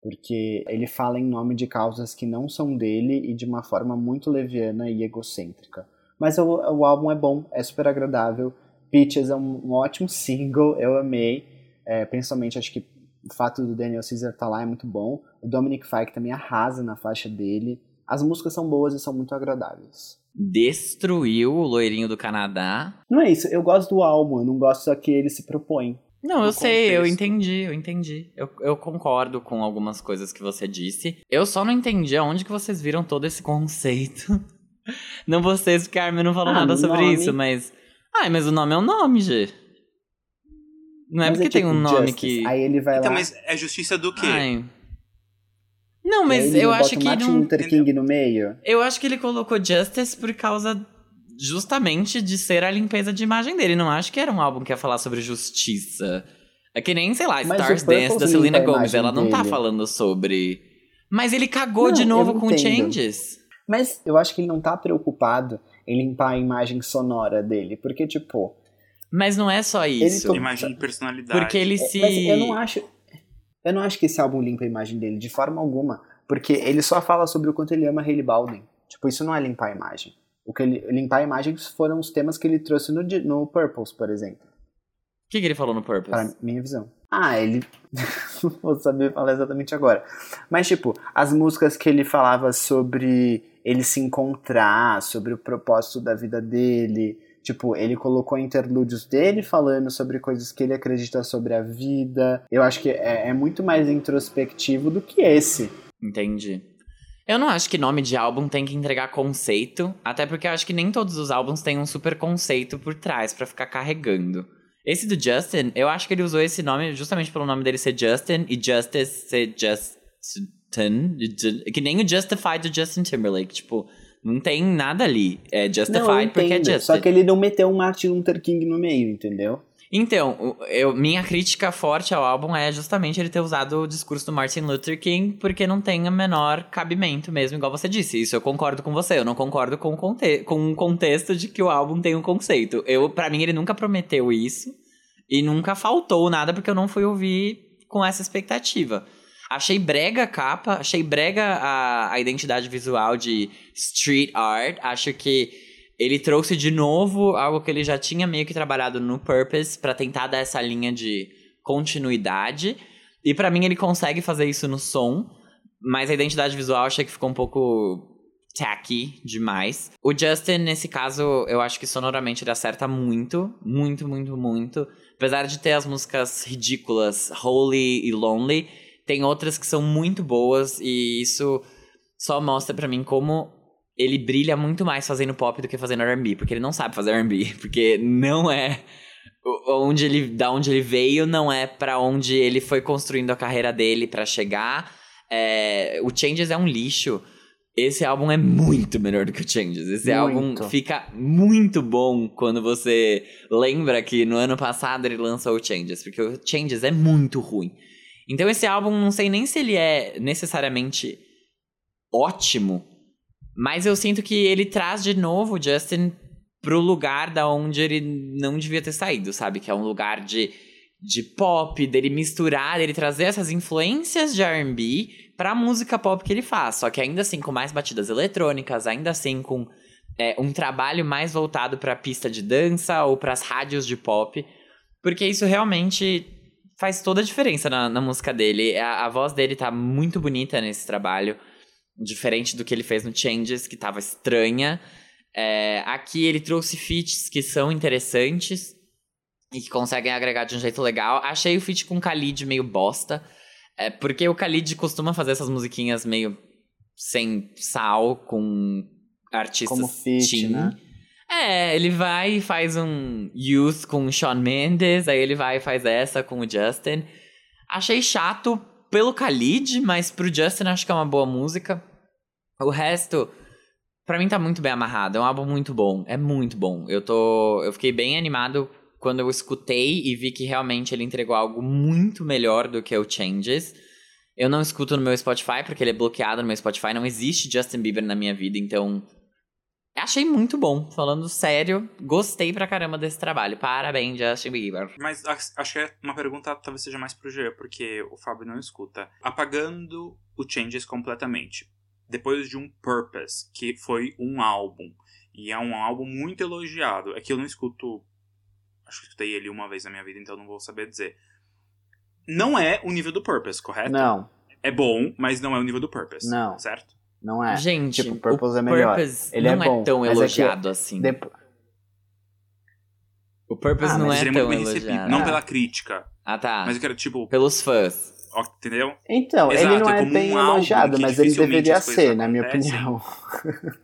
porque ele fala em nome de causas que não são dele e de uma forma muito leviana e egocêntrica. Mas o, o álbum é bom, é super agradável. Peaches é um, um ótimo single, eu amei. É, principalmente acho que o fato do Daniel Caesar estar lá é muito bom. O Dominic Fike também arrasa na faixa dele. As músicas são boas e são muito agradáveis. Destruiu o loirinho do Canadá. Não é isso, eu gosto do álbum, eu não gosto só que ele se propõe. Não, eu sei, eu contexto. entendi, eu entendi. Eu, eu concordo com algumas coisas que você disse. Eu só não entendi aonde que vocês viram todo esse conceito. Não vocês, porque a Armin não falou Ah, nada sobre nome. isso, mas. Ai, mas o nome é um nome, G. Não é Mas porque tem tipo um nome Justice. que. Aí ele vai Então, lá. mas é justiça do quê? Ai. Não, mas ele eu bota acho que Martin não. Luther King no meio. Eu acho que ele colocou Justice por causa justamente de ser a limpeza de imagem dele. Não acho que era um álbum que ia falar sobre justiça. É que nem, sei lá, Mas Stars Dance da Selena Gomez. Ela não tá dele. falando sobre. Mas ele cagou Não, de novo com entendo. Changes. Mas eu acho que ele não tá preocupado em limpar a imagem sonora dele. Porque, tipo. Mas não é só isso. to- Imagem de personalidade. Porque ele é- se. Mas eu não acho. Eu não acho que esse álbum limpa a imagem dele, de forma alguma. Porque ele só fala sobre o quanto ele ama Hailey Baldwin. Tipo, isso não é limpar a imagem. O que ele, limpar a imagem foram os temas que ele trouxe no, no Purples, por exemplo. O que, que ele falou no Purpose? Pra minha visão. Ah, ele. não vou saber falar exatamente agora. Mas, tipo, as músicas que ele falava sobre ele se encontrar, sobre o propósito da vida dele. Tipo, ele colocou interlúdios dele falando sobre coisas que ele acredita sobre a vida. Eu acho que é, é muito mais introspectivo do que esse. Entendi. Eu não acho que nome de álbum tem que entregar conceito, até porque eu acho que nem todos os álbuns têm um super conceito por trás pra ficar carregando. Esse do Justin, eu acho que ele usou esse nome justamente pelo nome dele ser Justin e Justice ser Justin, que nem o Justified do Justin Timberlake, tipo, não tem nada ali. É Não, Justified porque é Justin. Só que ele não meteu um Martin Luther King no meio, entendeu? Então, eu, minha crítica forte ao álbum é justamente ele ter usado o discurso do Martin Luther King, porque não tem o menor cabimento mesmo, igual você disse. Isso eu concordo com você, eu não concordo com o, conte com o contexto de que o álbum tem um conceito. Eu, para mim, ele nunca prometeu isso e nunca faltou nada, porque eu não fui ouvir com essa expectativa. Achei brega a capa, achei brega a, a identidade visual de street art. Acho que ele trouxe de novo algo que ele já tinha meio que trabalhado no Purpose pra tentar dar essa linha de continuidade. E pra mim ele consegue fazer isso no som, mas a identidade visual achei que ficou um pouco tacky demais. O Justin, nesse caso, eu acho que sonoramente ele acerta muito, muito, muito, muito. Apesar de ter as músicas ridículas, Holy e Lonely, tem outras que são muito boas e isso só mostra pra mim como ele brilha muito mais fazendo pop do que fazendo R&B, porque ele não sabe fazer R&B, porque não é onde ele da onde ele veio, não é pra onde ele foi construindo a carreira dele pra chegar. É, o Changes é um lixo. Esse álbum é muito melhor do que o Changes. Esse álbum Muito. fica muito bom quando você lembra que no ano passado ele lançou o Changes, porque o Changes é muito ruim. Então esse álbum, não sei nem se ele é necessariamente ótimo, mas eu sinto que ele traz de novo o Justin pro lugar da onde ele não devia ter saído, sabe? Que é um lugar de, de pop, dele misturar, dele trazer essas influências de R&B pra música pop que ele faz. Só que ainda assim com mais batidas eletrônicas, ainda assim com é, um trabalho mais voltado pra pista de dança ou pras rádios de pop. Porque isso realmente faz toda a diferença na, na música dele. A, a voz dele tá muito bonita nesse trabalho. Diferente do que ele fez no Changes, que tava estranha. É, aqui ele trouxe feats que são interessantes e que conseguem agregar de um jeito legal. Achei o feat com o Khalid meio bosta. É, porque o Khalid costuma fazer essas musiquinhas meio sem sal, com artistas Como feat, né? É, ele vai e faz um Youth com o Shawn Mendes, aí ele vai e faz essa com o Justin. Achei chato pelo Khalid, mas pro Justin acho que é uma boa música. O resto, pra mim tá muito bem amarrado. É um álbum muito bom, é muito bom. Eu tô, eu fiquei bem animado quando eu escutei e vi que realmente ele entregou algo muito melhor do que o Changes. Eu não escuto no meu Spotify porque ele é bloqueado no meu Spotify, não existe Justin Bieber na minha vida, então Achei muito bom, falando sério, gostei pra caramba desse trabalho. Parabéns, Justin Bieber. Mas acho que é uma pergunta talvez seja mais pro Jean, porque o Fábio não escuta. Apagando o Changes completamente, depois de um Purpose, que foi um álbum, e é um álbum muito elogiado, é que eu não escuto. Acho que escutei ele uma vez na minha vida, então não vou saber dizer. Não é o nível do Purpose, correto? Não, É bom, mas não é o nível do Purpose. Não. Certo? Não é. Gente, Tipo, Purpose o é melhor. Purpose Ele é não bom, tão mas é que- elogiado assim. Depo- O Purpose Ah, não é ele é tão bem recebido. elogiado. Não Ah. pela crítica, Ah, tá. mas eu quero, tipo, Pelos fãs. ó, entendeu? Então, Exato, ele não é é bem um elogiado, mas ele deveria ser, na minha acontecem. opinião.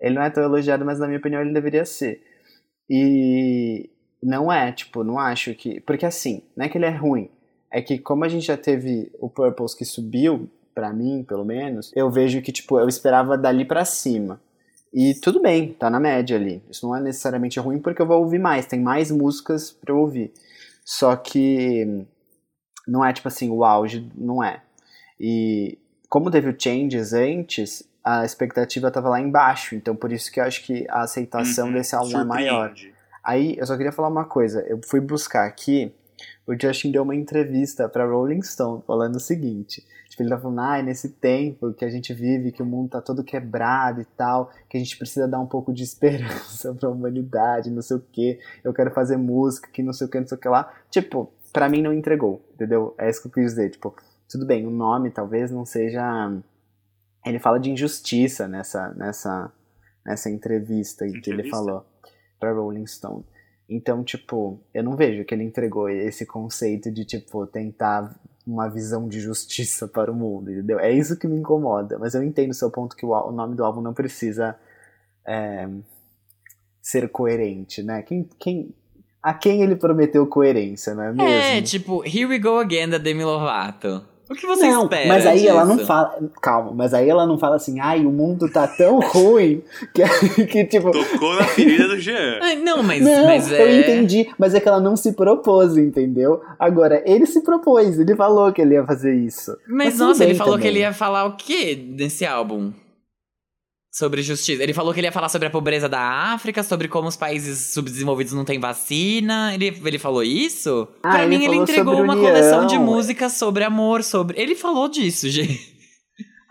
ele não é tão elogiado, mas na minha opinião ele deveria ser. E não é, tipo, não acho que. Porque assim, não é que ele é ruim. É que como a gente já teve o Purples que subiu, pra mim, pelo menos, eu vejo que, tipo, eu esperava dali pra cima. E tudo bem, tá na média ali. Isso não é necessariamente ruim porque eu vou ouvir mais, tem mais músicas pra eu ouvir. Só que não é tipo assim, o auge, não é. E como teve o Changes antes, a expectativa tava lá embaixo, então por isso que eu acho que a aceitação Uhum, desse álbum é maior. surpreende. Aí eu só queria falar uma coisa, eu fui buscar aqui, o Justin deu uma entrevista pra Rolling Stone falando o seguinte, tipo, ele tá falando, ah, nesse tempo que a gente vive, que o mundo tá todo quebrado e tal, que a gente precisa dar um pouco de esperança pra humanidade, não sei o que, eu quero fazer música, que não sei o que, não sei o que lá, tipo, pra mim não entregou, entendeu? É isso que eu quis dizer, tipo, tudo bem, o nome talvez não seja... Ele fala de injustiça nessa, nessa, nessa entrevista aí que ele Entrevista? falou pra Rolling Stone. Então, tipo, eu não vejo que ele entregou esse conceito de, tipo, tentar uma visão de justiça para o mundo, entendeu? É isso que me incomoda. Mas eu entendo o seu ponto que o, nome do álbum não precisa é, ser coerente, né? Quem, quem, a quem ele prometeu coerência, não é mesmo? É, tipo, Here We Go Again da Demi Lovato. O que você não, espera mas aí ela não disso? fala. Calma, mas aí ela não fala assim, ai, o mundo tá tão ruim que, que tipo. Tocou na ferida do Jean. Ai, não, mas, não, mas eu é... entendi, mas é que ela não se propôs, entendeu? Agora, ele se propôs, ele falou que ele ia fazer isso. Mas, tudo nossa, ele falou também. que ele ia falar o quê nesse álbum? Sobre justiça. Ele falou que ele ia falar sobre a pobreza da África, sobre como os países subdesenvolvidos não têm vacina. Ele, ele falou isso? Ah, pra ele mim, ele entregou uma união. coleção de músicas sobre amor, sobre. Ele falou disso, gente.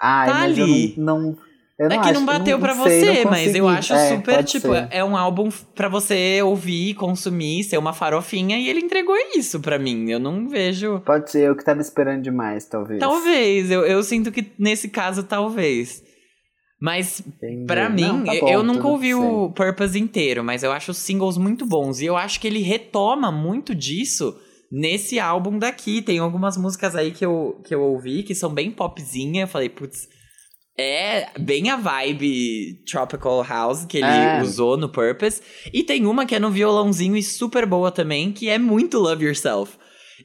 Ai, Tá ali. não. não é não que acho, não bateu eu pra não sei, você, mas eu acho É, super, tipo, ser. é um álbum pra você ouvir, consumir, ser uma farofinha, e ele entregou isso pra mim. Eu não vejo. Pode ser eu que tava esperando demais, talvez. Talvez, eu, eu sinto que nesse caso, talvez. Mas. Pra mim, Não, tá eu- bom, eu nunca ouvi o Purpose inteiro, mas eu acho os singles muito bons. E eu acho que ele retoma muito disso nesse álbum daqui. Tem algumas músicas aí que eu, que eu ouvi que são bem popzinha. Eu falei, putz, é bem a vibe Tropical House que ele É. usou no Purpose. E tem uma que é no violãozinho e super boa também, que é muito Love Yourself.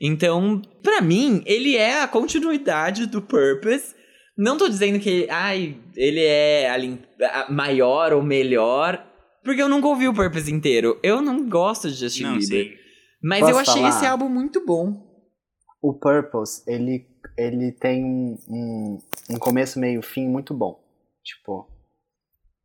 Então, pra mim, ele é a continuidade do Purpose. Não tô dizendo que ai, ele é a a maior ou melhor, porque eu nunca ouvi o Purpose inteiro. Eu não gosto de Justin Não, Bieber. sim. Mas Posso eu achei falar? esse álbum muito bom. O Purpose, ele, ele tem um, um, um começo, meio, fim muito bom. Tipo.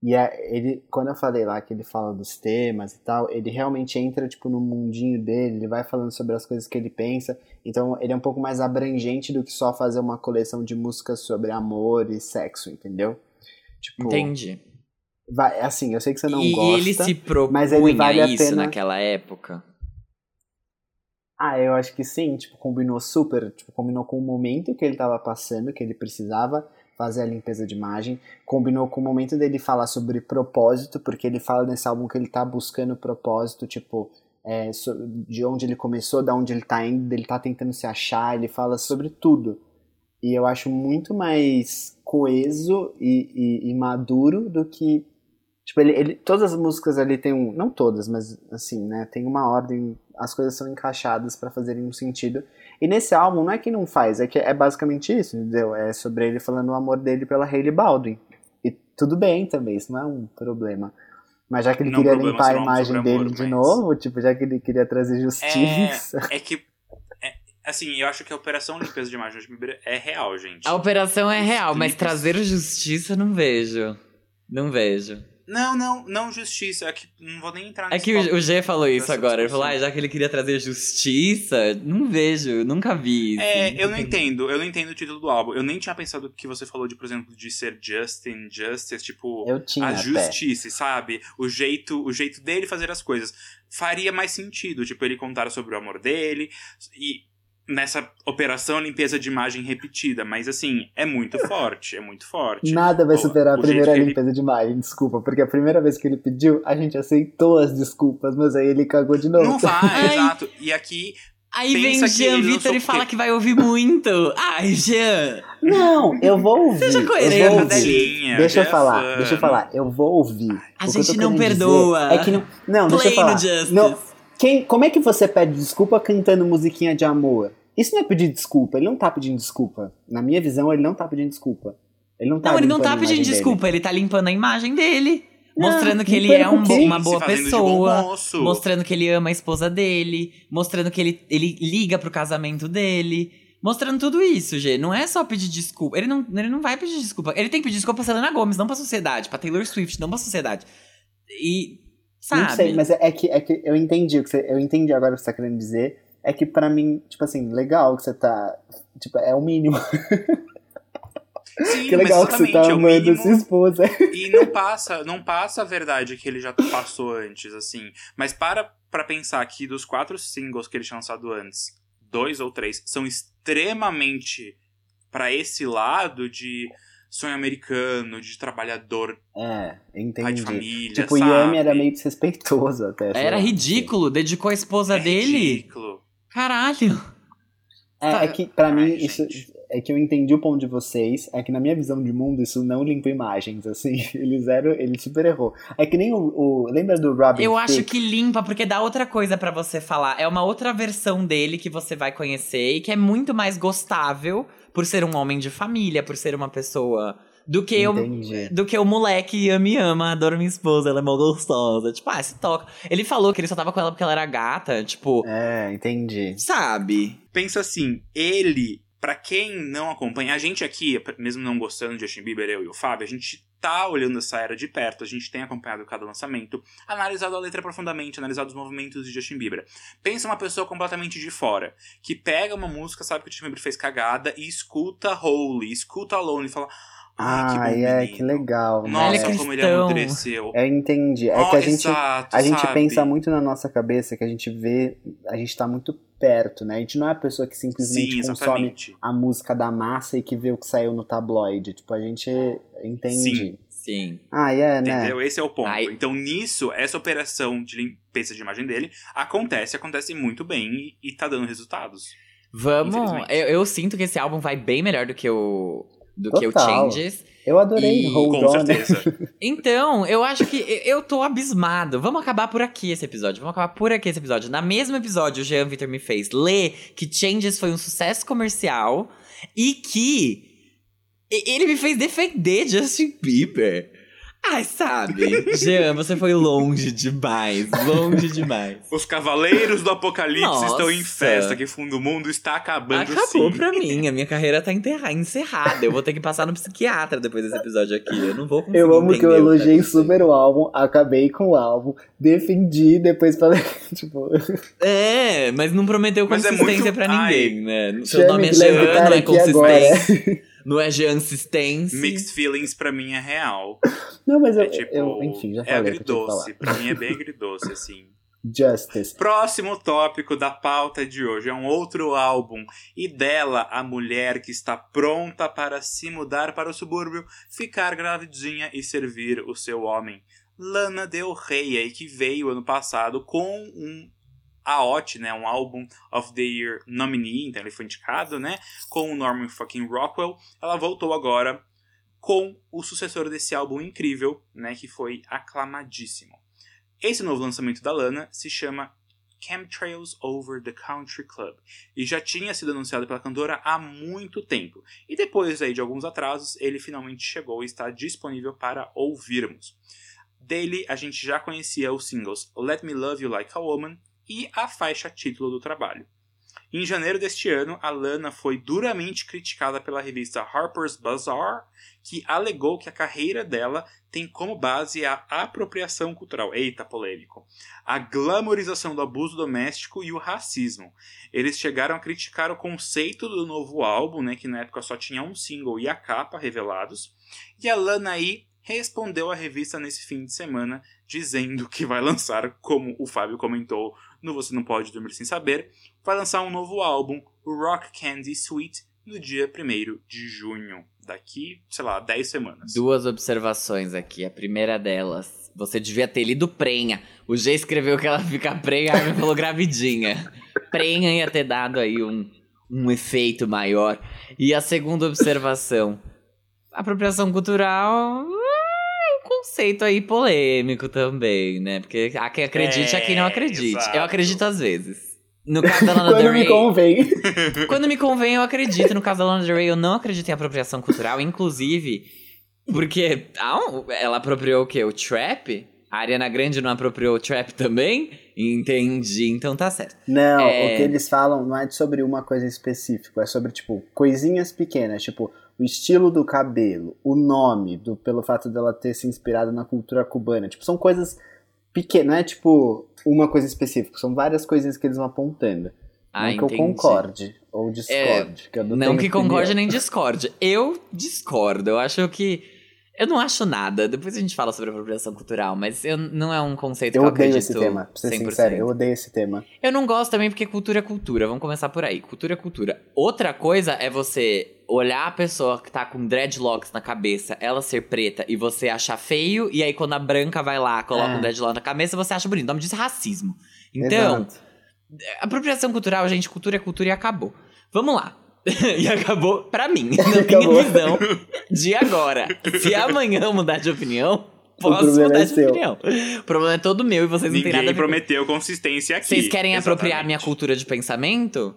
E é, ele, quando eu falei lá que ele fala dos temas e tal, ele realmente entra, tipo, no mundinho dele, ele vai falando sobre as coisas que ele pensa. Então, ele é um pouco mais abrangente do que só fazer uma coleção de músicas sobre amor e sexo, entendeu? Tipo, Entendi. vai, assim, eu sei que você não e, gosta. e ele se propunha mas ele vale a isso pena- naquela época. Ah, eu acho que sim, tipo, combinou super, tipo, combinou com o momento que ele tava passando, que ele precisava fazer a limpeza de imagem, combinou com o momento dele falar sobre propósito, porque ele fala nesse álbum que ele tá buscando propósito, tipo, é, de onde ele começou, da onde ele tá indo, ele tá tentando se achar, ele fala sobre tudo. E eu acho muito mais coeso e, e- e maduro do que. Tipo, ele, ele- todas as músicas ali tem um. Não todas, mas assim, né? Tem uma ordem. As coisas são encaixadas pra fazerem um sentido. E nesse álbum não é que não faz, é que é basicamente isso, entendeu? É sobre ele falando o amor dele pela Hailey Baldwin. E tudo bem também, isso não é um problema. Mas já que ele Não é queria problema limpar a imagem dele amor, de mas- novo, tipo, já que ele queria trazer justiça. É que. é- assim, eu acho que a operação limpeza de imagem é real, gente. A operação é real, mas trazer justiça não vejo. Não vejo. Não, não, não justiça. É que não vou nem entrar É que o, o G falou isso agora. Ele falou, ah, já que ele queria trazer justiça, não vejo, nunca vi isso. É, eu não entendo, eu não entendo o título do álbum. Eu nem tinha pensado que você falou de, por exemplo, de ser Justin, Justice, tipo, Eu tinha a até. justiça, sabe? O jeito, o jeito dele fazer as coisas. Faria mais sentido, tipo, ele contar sobre o amor dele e nessa operação limpeza de imagem repetida, mas assim, é muito forte, é muito forte. Nada vai O- superar a o primeira jeito que ele- limpeza de imagem, desculpa, porque a primeira vez que ele pediu, a gente aceitou as desculpas, mas aí ele cagou de novo. Não vai, Ai. exato. E aqui Aí vem pensa o que Jean ele Vitor e fala que vai ouvir muito. Ai, Jean. Não, eu vou ouvir. Seja eu coerente, vou ouvir. Deixa eu é falar, fã. deixa eu falar. Eu vou ouvir. A O eu gente não perdoa. É que não. Não, deixa eu Play falar. no Justice. Não, quem, como é que você pede desculpa cantando musiquinha de amor? Isso não é pedir desculpa. Ele não tá pedindo desculpa. Na minha visão, ele não tá pedindo desculpa. Ele não tá Não, ele não limpando tá a imagem pedindo dele. desculpa, ele tá limpando a imagem dele. mostrando que não ele é um, uma boa pessoa. Mostrando que ele ama a esposa dele, mostrando que ele, ele liga pro casamento dele. Mostrando tudo isso, Gê. Não é só pedir desculpa. Ele não, ele não vai pedir desculpa. Ele tem que pedir desculpa pra Selena Gomes, não pra sociedade. Pra Taylor Swift, não pra sociedade. E. Sabe? Não sei, mas é, é que, é que eu entendi o que você, eu entendi agora o que você tá querendo dizer. É que pra mim, tipo assim, legal que você tá. Tipo, é o mínimo. Sim, que mas legal que você tá é o amando sua esposa. E não passa, não passa a verdade que ele já passou antes, assim. Mas para pra pensar que dos quatro singles que ele tinha lançado antes, dois ou três são extremamente pra esse lado de sonho americano, de trabalhador, É, pai de entendi. família, Tipo, o sabe? Yami era meio desrespeitoso até. Era lá. ridículo. Dedicou a esposa É dele. ridículo. Caralho. É, é que pra Ai, mim, isso. gente. É que eu entendi o ponto de vocês, é que na minha visão de mundo isso não limpa imagens, assim, eles eram, ele super errou. É que nem o, o- lembra do Robin Eu acho que limpa, porque dá outra coisa pra você falar. É uma outra versão dele que você vai conhecer e que é muito mais gostável por ser um homem de família, por ser uma pessoa. Do que, eu, do que o moleque me ama, adoro minha esposa, ela é mó gostosa. Tipo, ah, se toca. Ele falou que ele só tava com ela porque ela era gata, tipo, É, entendi. sabe? Pensa assim, ele, pra quem não acompanha, a gente aqui, mesmo não gostando de Justin Bieber, eu e o Fábio, a gente tá olhando essa era de perto, a gente tem acompanhado cada lançamento, analisado a letra profundamente, analisado os movimentos de Justin Bieber. Pensa uma pessoa completamente de fora, que pega uma música, sabe que o Justin Bieber fez cagada, e escuta Holy, escuta Alone e fala, ai, que é, que legal. Nossa, Ele é como ele cristão. amadureceu. Eu entendi. É Ó, que a gente, exato, a gente sabe? pensa muito na nossa cabeça, que a gente vê, a gente tá muito perto, né? A gente não é a pessoa que simplesmente Sim, consome a música da massa e que vê o que saiu no tabloide. Tipo, a gente entende. Sim. Sim. Ah, é, né? Entendeu? Esse é o ponto. Ai. Então, nisso, essa operação de limpeza de imagem dele acontece, acontece muito bem e, e tá dando resultados. Vamos. Eu, eu sinto que esse álbum vai bem melhor do que o. Do que o Total. Changes. Eu adorei E- Hold Com On. certeza. Então, eu acho que eu tô abismado. Vamos acabar por aqui esse episódio. Vamos acabar por aqui esse episódio. Na mesmo episódio, o Jean Vitor me fez ler que Changes foi um sucesso comercial e que ele me fez defender Justin Bieber. Ai, sabe? Jean, você foi longe demais. Longe demais. Os Cavaleiros do Apocalipse Nossa. estão em festa, que fundo do mundo está acabando Acabou sim. pra mim. A minha carreira tá enterra- encerrada. Eu vou ter que passar no psiquiatra depois desse episódio aqui. Eu não vou conseguir Eu amo que eu elogiei super o álbum, acabei com o álbum, defendi, depois falei, tipo, É, mas não prometeu Mas é consistência muito- pra Ai. ninguém, né? Seu Chame nome é Jean, não é consistência. Não é Jeansistência. Mixed feelings pra mim é real. Não, mas eu, É tipo. eu enfim, já é falei eu que agridoce. Pra mim é bem agridoce, assim. Justice. Próximo tópico da pauta de hoje é um outro álbum. E dela, a mulher que está pronta para se mudar para o subúrbio, ficar gravidinha e servir o seu homem. Lana Del Rey, aí, que veio ano passado com um AOT, né, um álbum of the Year nominee, então ele foi indicado, né, com o Norman fucking Rockwell. Ela voltou agora com o sucessor desse álbum incrível, né, que foi aclamadíssimo. Esse novo lançamento da Lana se chama Chemtrails Over the Country Club e já tinha sido anunciado pela cantora há muito tempo. E depois aí de alguns atrasos, ele finalmente chegou e está disponível para ouvirmos. Dele, a gente já conhecia os singles Let Me Love You Like a Woman e a faixa título do trabalho. Em janeiro deste ano, a Lana foi duramente criticada pela revista Harper's Bazaar, que alegou que a carreira dela tem como base a apropriação cultural. Eita, polêmico. A glamorização do abuso doméstico e o racismo. Eles chegaram a criticar o conceito do novo álbum, né, que na época só tinha um single e a capa revelados. E a Lana aí respondeu à revista nesse fim de semana, dizendo que vai lançar, como o Fábio comentou no Você Não Pode Dormir Sem Saber, vai lançar um novo álbum, o Rock Candy Suite, no dia 1 de junho. Daqui, sei lá, 10 semanas. Duas observações aqui. A primeira delas, você devia ter lido prenha. O G escreveu que ela fica prenha, a falou gravidinha. Prenha ia ter dado aí um, um efeito maior. E a segunda observação, apropriação cultural conceito aí polêmico também, né? Porque há quem acredite, há quem não É, acredite. exato. Eu acredito às vezes. No caso da Lana Del Quando me Rey, convém. quando me convém, eu acredito. No caso da Lana Del Rey, eu não acredito em apropriação cultural. Inclusive, Porque ah, ela apropriou o quê? O trap? A Ariana Grande não apropriou o trap também? Entendi, então tá certo. Não, É. o que eles falam não é sobre uma coisa específica, é sobre, tipo, coisinhas pequenas, tipo, o estilo do cabelo, o nome, do, pelo fato dela ter se inspirado na cultura cubana. Tipo, são coisas pequenas, não é tipo uma coisa específica, são várias coisinhas que eles vão apontando. Ah, não que eu. É, concorde ou discorde. que eu não que opinião. concorde nem discorde. Eu discordo. Eu acho que. Eu não acho nada. Depois a gente fala sobre apropriação cultural, mas eu, não é um conceito Eu que eu odeio acredito esse tema, pra ser 100%. sincero, eu odeio esse tema. Eu não gosto também porque cultura é cultura. Vamos começar por aí. Cultura é cultura. Outra coisa é você olhar a pessoa que tá com dreadlocks na cabeça, ela ser preta, e você achar feio, e aí quando a branca vai lá, coloca É. um dreadlock na cabeça, você acha bonito. O nome disso é racismo. Então, Exato. apropriação cultural, gente, cultura é cultura e acabou. Vamos lá. e acabou pra mim, na Acabou. minha visão de agora. Se amanhã mudar de opinião, posso mudar é de seu. opinião. O problema é todo meu e vocês não têm nada a Ninguém ver prometeu consistência aqui. vocês querem apropriar Exatamente. minha cultura de pensamento?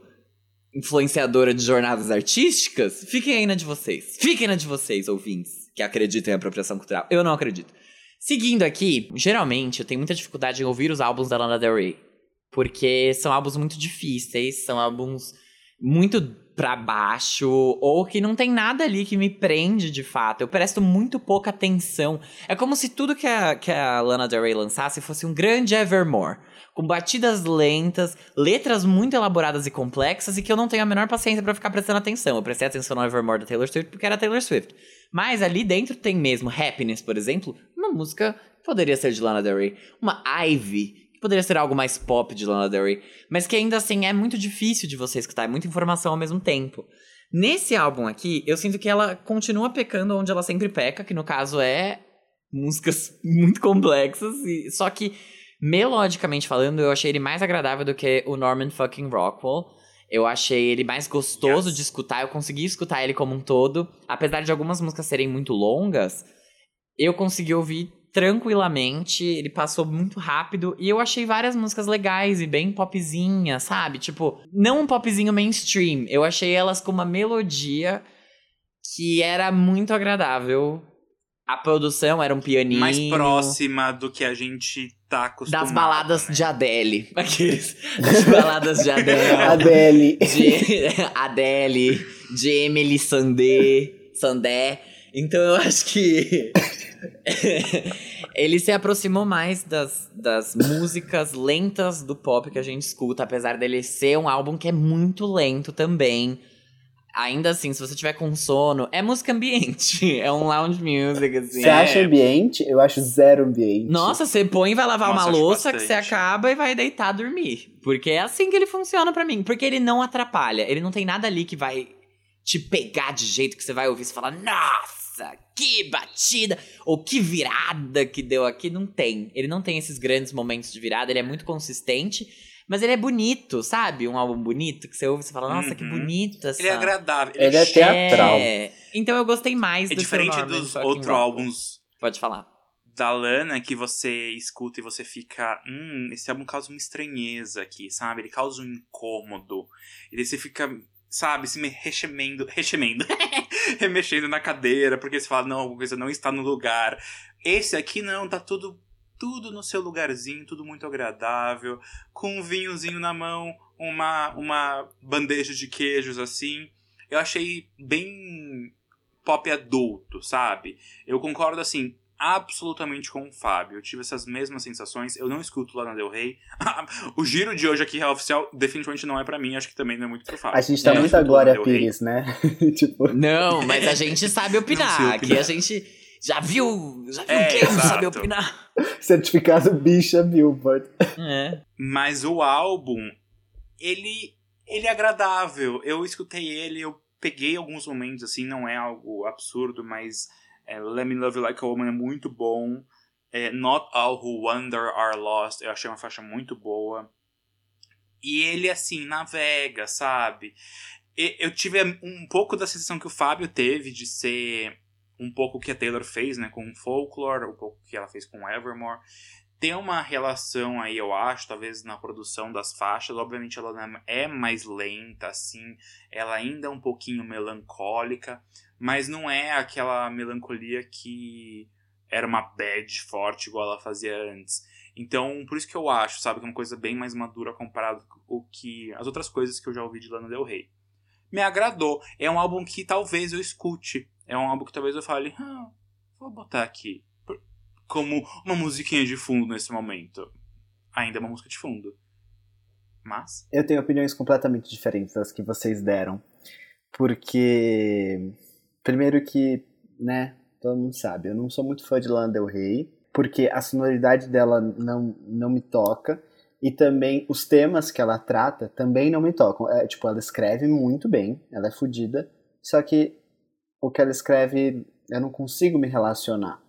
Influenciadora de jornadas artísticas? Fiquem aí na de vocês. Fiquem na de vocês, ouvintes, que acreditam em apropriação cultural. Eu não acredito. Seguindo aqui, geralmente eu tenho muita dificuldade em ouvir os álbuns da Lana Del Rey. Porque são álbuns muito difíceis, são álbuns muito pra baixo, ou que não tem nada ali que me prende de fato. Eu presto muito pouca atenção. É como se tudo que a, que a Lana Del Rey lançasse fosse um grande Evermore. Com batidas lentas, letras muito elaboradas e complexas e que eu não tenho a menor paciência pra ficar prestando atenção. Eu prestei atenção no Evermore da Taylor Swift porque era Taylor Swift. Mas ali dentro tem mesmo Happiness, por exemplo, uma música poderia ser de Lana Del Rey. Uma Ivy, poderia ser algo mais pop de Lana Del Rey. Mas que ainda assim é muito difícil de você escutar, é muita informação ao mesmo tempo. Nesse álbum aqui, eu sinto que ela continua pecando onde ela sempre peca, que no caso é músicas muito complexas, e, só que melodicamente falando, eu achei ele mais agradável do que o Norman fucking Rockwell. Eu achei ele mais gostoso Yes. de escutar, eu consegui escutar ele como um todo. Apesar de algumas músicas serem muito longas, eu consegui ouvir tranquilamente, ele passou muito rápido e eu achei várias músicas legais e bem popzinhas, sabe? Tipo, não um popzinho mainstream, eu achei elas com uma melodia que era muito agradável. A produção era um pianinho. Mais próxima do que a gente tá acostumado. Das baladas né? de Adele. Aqueles. Das baladas de Adele. Adele. de Adele, de Emily Sandé, Sandé. Então eu acho que ele se aproximou mais das, das músicas lentas do pop que a gente escuta, apesar dele ser um álbum que é muito lento também. Ainda assim, se você tiver com sono, é música ambiente, é um lounge music, assim. Você É. acha ambiente? Eu acho zero ambiente. Nossa, você põe e vai lavar Nossa, uma louça que você bastante. acaba e vai deitar dormir. Porque é assim que ele funciona pra mim. Porque ele não atrapalha. Ele não tem nada ali que vai te pegar de jeito que você vai ouvir e falar, nossa, que batida! Ou que virada que deu aqui. Não tem. Ele não tem esses grandes momentos de virada, ele é muito consistente. Mas ele é bonito, sabe? Um álbum bonito que você ouve e você fala, nossa, que Uhum. bonito essa. Ele é agradável. Ele é chique. teatral. É. Então eu gostei mais É do que diferente Norman dos outros álbuns Pode falar. da Lana que você escuta e você fica, hum, esse álbum causa uma estranheza aqui, sabe? Ele causa um incômodo. E daí você fica, sabe, se me rechemendo, rechemendo, remexendo na cadeira, porque você fala, não, alguma coisa não está no lugar. Esse aqui não, tá tudo tudo no seu lugarzinho, tudo muito agradável, com um vinhozinho na mão, uma uma bandeja de queijos assim. Eu achei bem pop adulto, sabe? Eu concordo assim, absolutamente com o Fábio. Eu tive essas mesmas sensações. Eu não escuto Lana Del Rey. o giro de hoje aqui, real oficial, definitivamente não é pra mim. Acho que também não é muito pro Fábio. A gente tá É, muito escuto a Glória Lana Del Rey. Pires, né? tipo, Não, mas a gente sabe opinar. Aqui a gente já viu, já viu É, quem exato. sabe opinar. certificado bicha Billboard. É. Mas o álbum, ele, ele é agradável. Eu escutei ele, eu peguei alguns momentos, assim, não é algo absurdo, mas é, Let Me Love You Like a Woman é muito bom. É, Not All Who Wonder Are Lost, eu achei uma faixa muito boa. E ele, assim, navega, sabe? E- Eu tive um pouco da sensação que o Fábio teve de ser um pouco o que a Taylor fez, né, com Folklore, um pouco que ela fez com Evermore tem uma relação aí, eu acho, talvez na produção das faixas. Obviamente ela é mais lenta, assim, ela ainda é um pouquinho melancólica, mas não é aquela melancolia que era uma bad forte igual ela fazia antes. Então, por isso que eu acho, sabe, que é uma coisa bem mais madura comparado com que as outras coisas que eu já ouvi de Lana Del Rey. Me agradou. É um álbum que talvez eu escute. É um álbum que talvez eu fale, ah, vou botar aqui como uma musiquinha de fundo nesse momento. Ainda é uma música de fundo. Mas. Eu tenho opiniões completamente diferentes das que vocês deram. Porque. Primeiro que, né, todo mundo sabe, eu não sou muito fã de Lana Del Rey, porque a sonoridade dela não, não me toca. E também os temas que ela trata também não me tocam. É, tipo, ela escreve muito bem, ela é fodida, só que o que ela escreve eu não consigo me relacionar.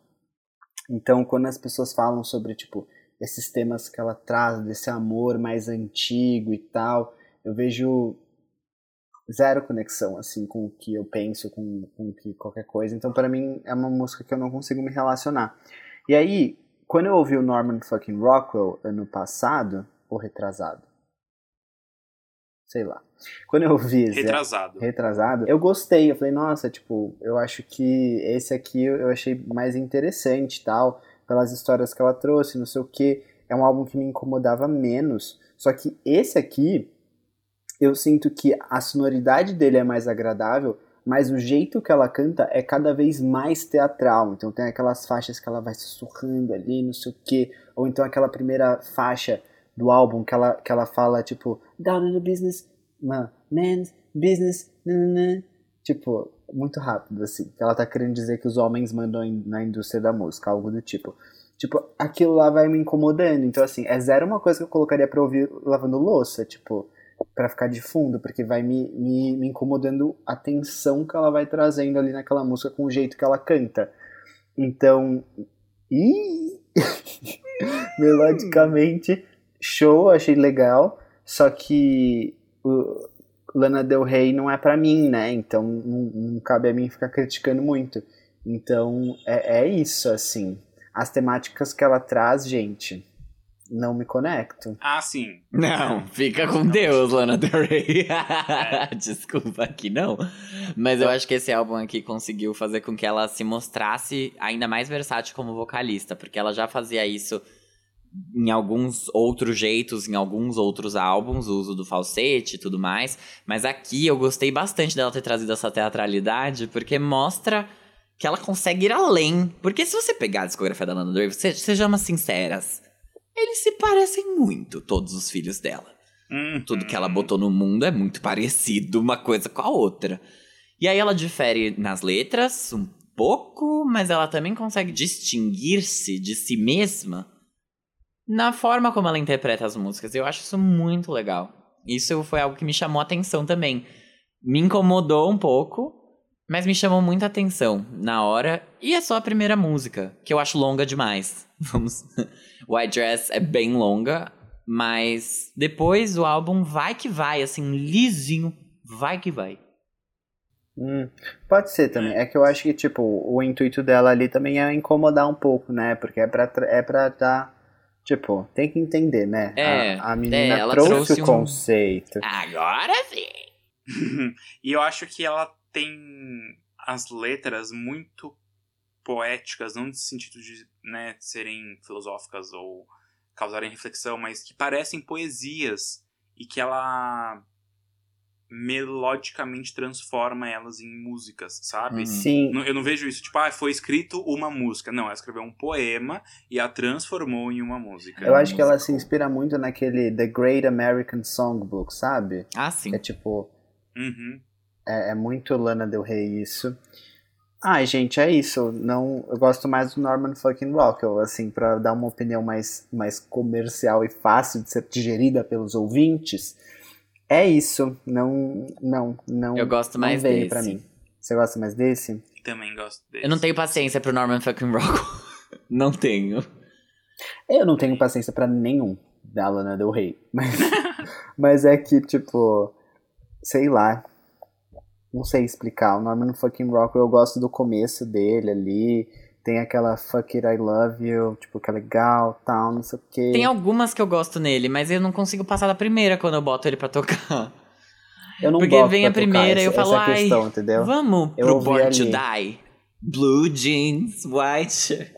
Então, quando as pessoas falam sobre, tipo, esses temas que ela traz, desse amor mais antigo e tal, eu vejo zero conexão, assim, com o que eu penso, com, com que qualquer coisa. Então, para mim, é uma música que eu não consigo me relacionar. E aí, quando eu ouvi o Norman fucking Rockwell ano passado, ou retrasado, sei lá. Quando eu ouvi esse, retrasado. retrasado, eu gostei. Eu falei, nossa, tipo, eu acho que esse aqui eu achei mais interessante tal, pelas histórias que ela trouxe, não sei o que. É um álbum que me incomodava menos. Só que esse aqui, eu sinto que a sonoridade dele é mais agradável, mas o jeito que ela canta é cada vez mais teatral. Então tem aquelas faixas que ela vai sussurrando ali, não sei o que, ou então aquela primeira faixa do álbum que ela, que ela fala, tipo, down in the business, man, man's business, nanana. tipo, muito rápido, assim. Ela tá querendo dizer que os homens mandam na indústria da música, algo do tipo. Tipo, aquilo lá vai me incomodando. Então, assim, é zero uma coisa que eu colocaria pra ouvir lavando louça, tipo, para ficar de fundo, porque vai me, me, me incomodando a tensão que ela vai trazendo ali naquela música com o jeito que ela canta. Então, melodicamente show, achei legal, só que o Lana Del Rey não é para mim, né? Então não, não, cabe a mim ficar criticando muito. Então é, é isso, assim. As temáticas que ela traz, gente, não me conecto. Ah, sim. Não, fica com Deus, Lana Del Rey. É. Desculpa aqui, não. Mas eu acho que esse álbum aqui conseguiu fazer com que ela se mostrasse ainda mais versátil como vocalista, porque ela já fazia isso em alguns outros jeitos, em alguns outros álbuns, o uso do falsete e tudo mais. Mas aqui eu gostei bastante dela ter trazido essa teatralidade, porque mostra que ela consegue ir além. Porque se você pegar a discografia da Lana Del Rey, sejamos sinceras, eles se parecem muito, todos os filhos dela. Uhum. Tudo que ela botou no mundo é muito parecido uma coisa com a outra. E aí ela difere nas letras um pouco, mas ela também consegue distinguir-se de si mesma na forma como ela interpreta as músicas. Eu acho isso muito legal. Isso foi algo que me chamou a atenção também. Me incomodou um pouco, mas me chamou muita atenção na hora. E é só a primeira música, que eu acho longa demais. Vamos. White Dress é bem longa, mas depois o álbum vai que vai, assim, lisinho, vai que vai. Hum, pode ser também. É que eu acho que, tipo, o intuito dela ali também é incomodar um pouco, né? Porque é pra, é pra dar Tipo, tem que entender, né? É, a, a menina é, trouxe, trouxe, o um... conceito. Agora sim! e eu acho que ela tem as letras muito poéticas, não no sentido de né, serem filosóficas ou causarem reflexão, mas que parecem poesias e que ela melodicamente transforma elas em músicas, sabe? Uhum. Sim. Eu não vejo isso, tipo, ah, foi escrito uma música. Não, ela escreveu um poema e a transformou em uma música. Eu acho que ela se inspira muito naquele The Great American Songbook, sabe? Ah, sim. É tipo. Uhum. É, é, muito Lana Del Rey isso. Ai, gente, é isso. Não, eu gosto mais do Norman fucking Rockwell, assim, para dar uma opinião mais, mais comercial e fácil de ser digerida pelos ouvintes. É isso. Não, não, não. Eu gosto mais não veio desse. pra mim. Você gosta mais desse? Também gosto desse. Eu não tenho paciência pro Norman fucking Rockwell. não tenho. Eu não tenho paciência para nenhum da Lana Del Rey. Mas, mas é que, tipo, sei lá. Não sei explicar. O Norman fucking Rockwell eu gosto do começo dele ali. tem aquela Fuck It I Love You, tipo, que é legal, tal, não sei o quê. Tem algumas que eu gosto nele, mas eu não consigo passar da primeira quando eu boto ele pra tocar. Eu não Porque vem a tocar, primeira e eu falo, essa é a ai, questão, entendeu? vamos Eu pro Born ali. to Die. Blue Jeans, White Shirt.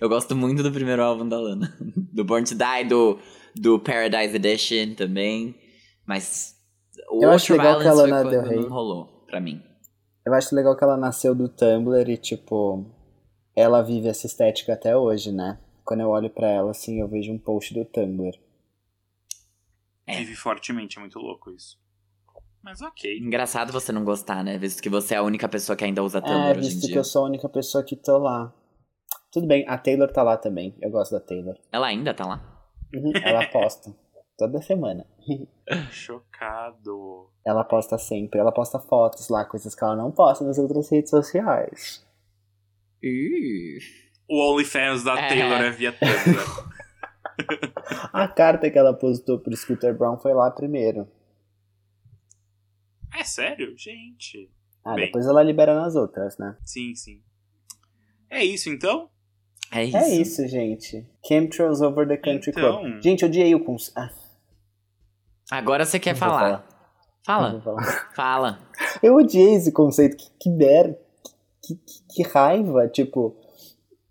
Eu gosto muito do primeiro álbum da Lana. Do Born to Die, do, do Paradise Edition também. Mas o Eu acho legal que a Violence Lana Del Rey- não rolou pra mim. Eu acho legal que ela nasceu do Tumblr e, tipo, ela vive essa estética até hoje, né? Quando eu olho pra ela, assim, eu vejo um post do Tumblr. É. Vive fortemente, é muito louco isso. Mas ok. Engraçado você não gostar, né? Visto que você é a única pessoa que ainda usa Tumblr É, hoje em visto que dia. eu sou a única pessoa que tô lá. Tudo bem, a Taylor tá lá também. Eu gosto da Taylor. Ela ainda tá lá. Uhum, ela posta. Toda semana. Chocado. Ela posta sempre. Ela posta fotos lá, coisas que ela não posta nas outras redes sociais. Ih. O OnlyFans da É. Taylor é via Tumblr. A carta que ela postou pro Scooter Brown foi lá primeiro. é sério? Gente. Ah, Bem. depois ela libera nas outras, né? Sim, sim. É isso então? É isso. É isso, gente. Chemtrails Over the Country Então. Club. Gente, odiei o cons... Ah, Agora você quer não falar. Não Fala. falar. Fala. Eu odiei esse conceito. Que, que merda. Que, que, que raiva. Tipo,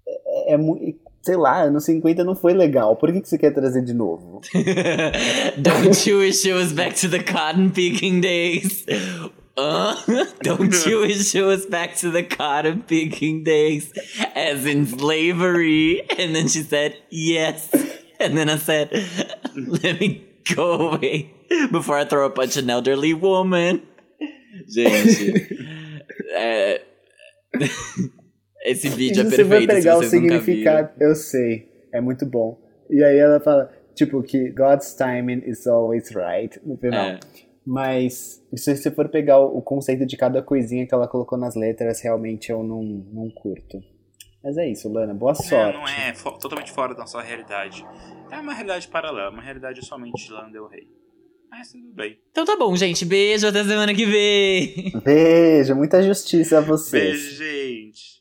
é, é muito. Sei lá, anos 50 não foi legal. Por que, que você quer trazer de novo? Don't you wish it was back to the cotton picking days? Uh, don't you wish it was back to the cotton picking days? As in slavery. And then she said, yes. And then I said, let me go away before I throw a punch an elderly woman. Gente. é, Esse vídeo é E você vai perfeito se pegar o significado. Eu sei. É muito bom. E aí ela fala, tipo, que God's timing is always right no final. É. Mas se você for pegar o o conceito de cada coisinha que ela colocou nas letras, realmente eu não, não curto. Mas é isso, Lana. Boa Não, sorte. não é fo- totalmente fora da nossa realidade. É uma realidade paralela, uma realidade somente de Lana Del Rey. Mas tudo bem. Então tá bom, gente. Beijo, até semana que vem. Beijo, muita justiça a vocês. Beijo, gente.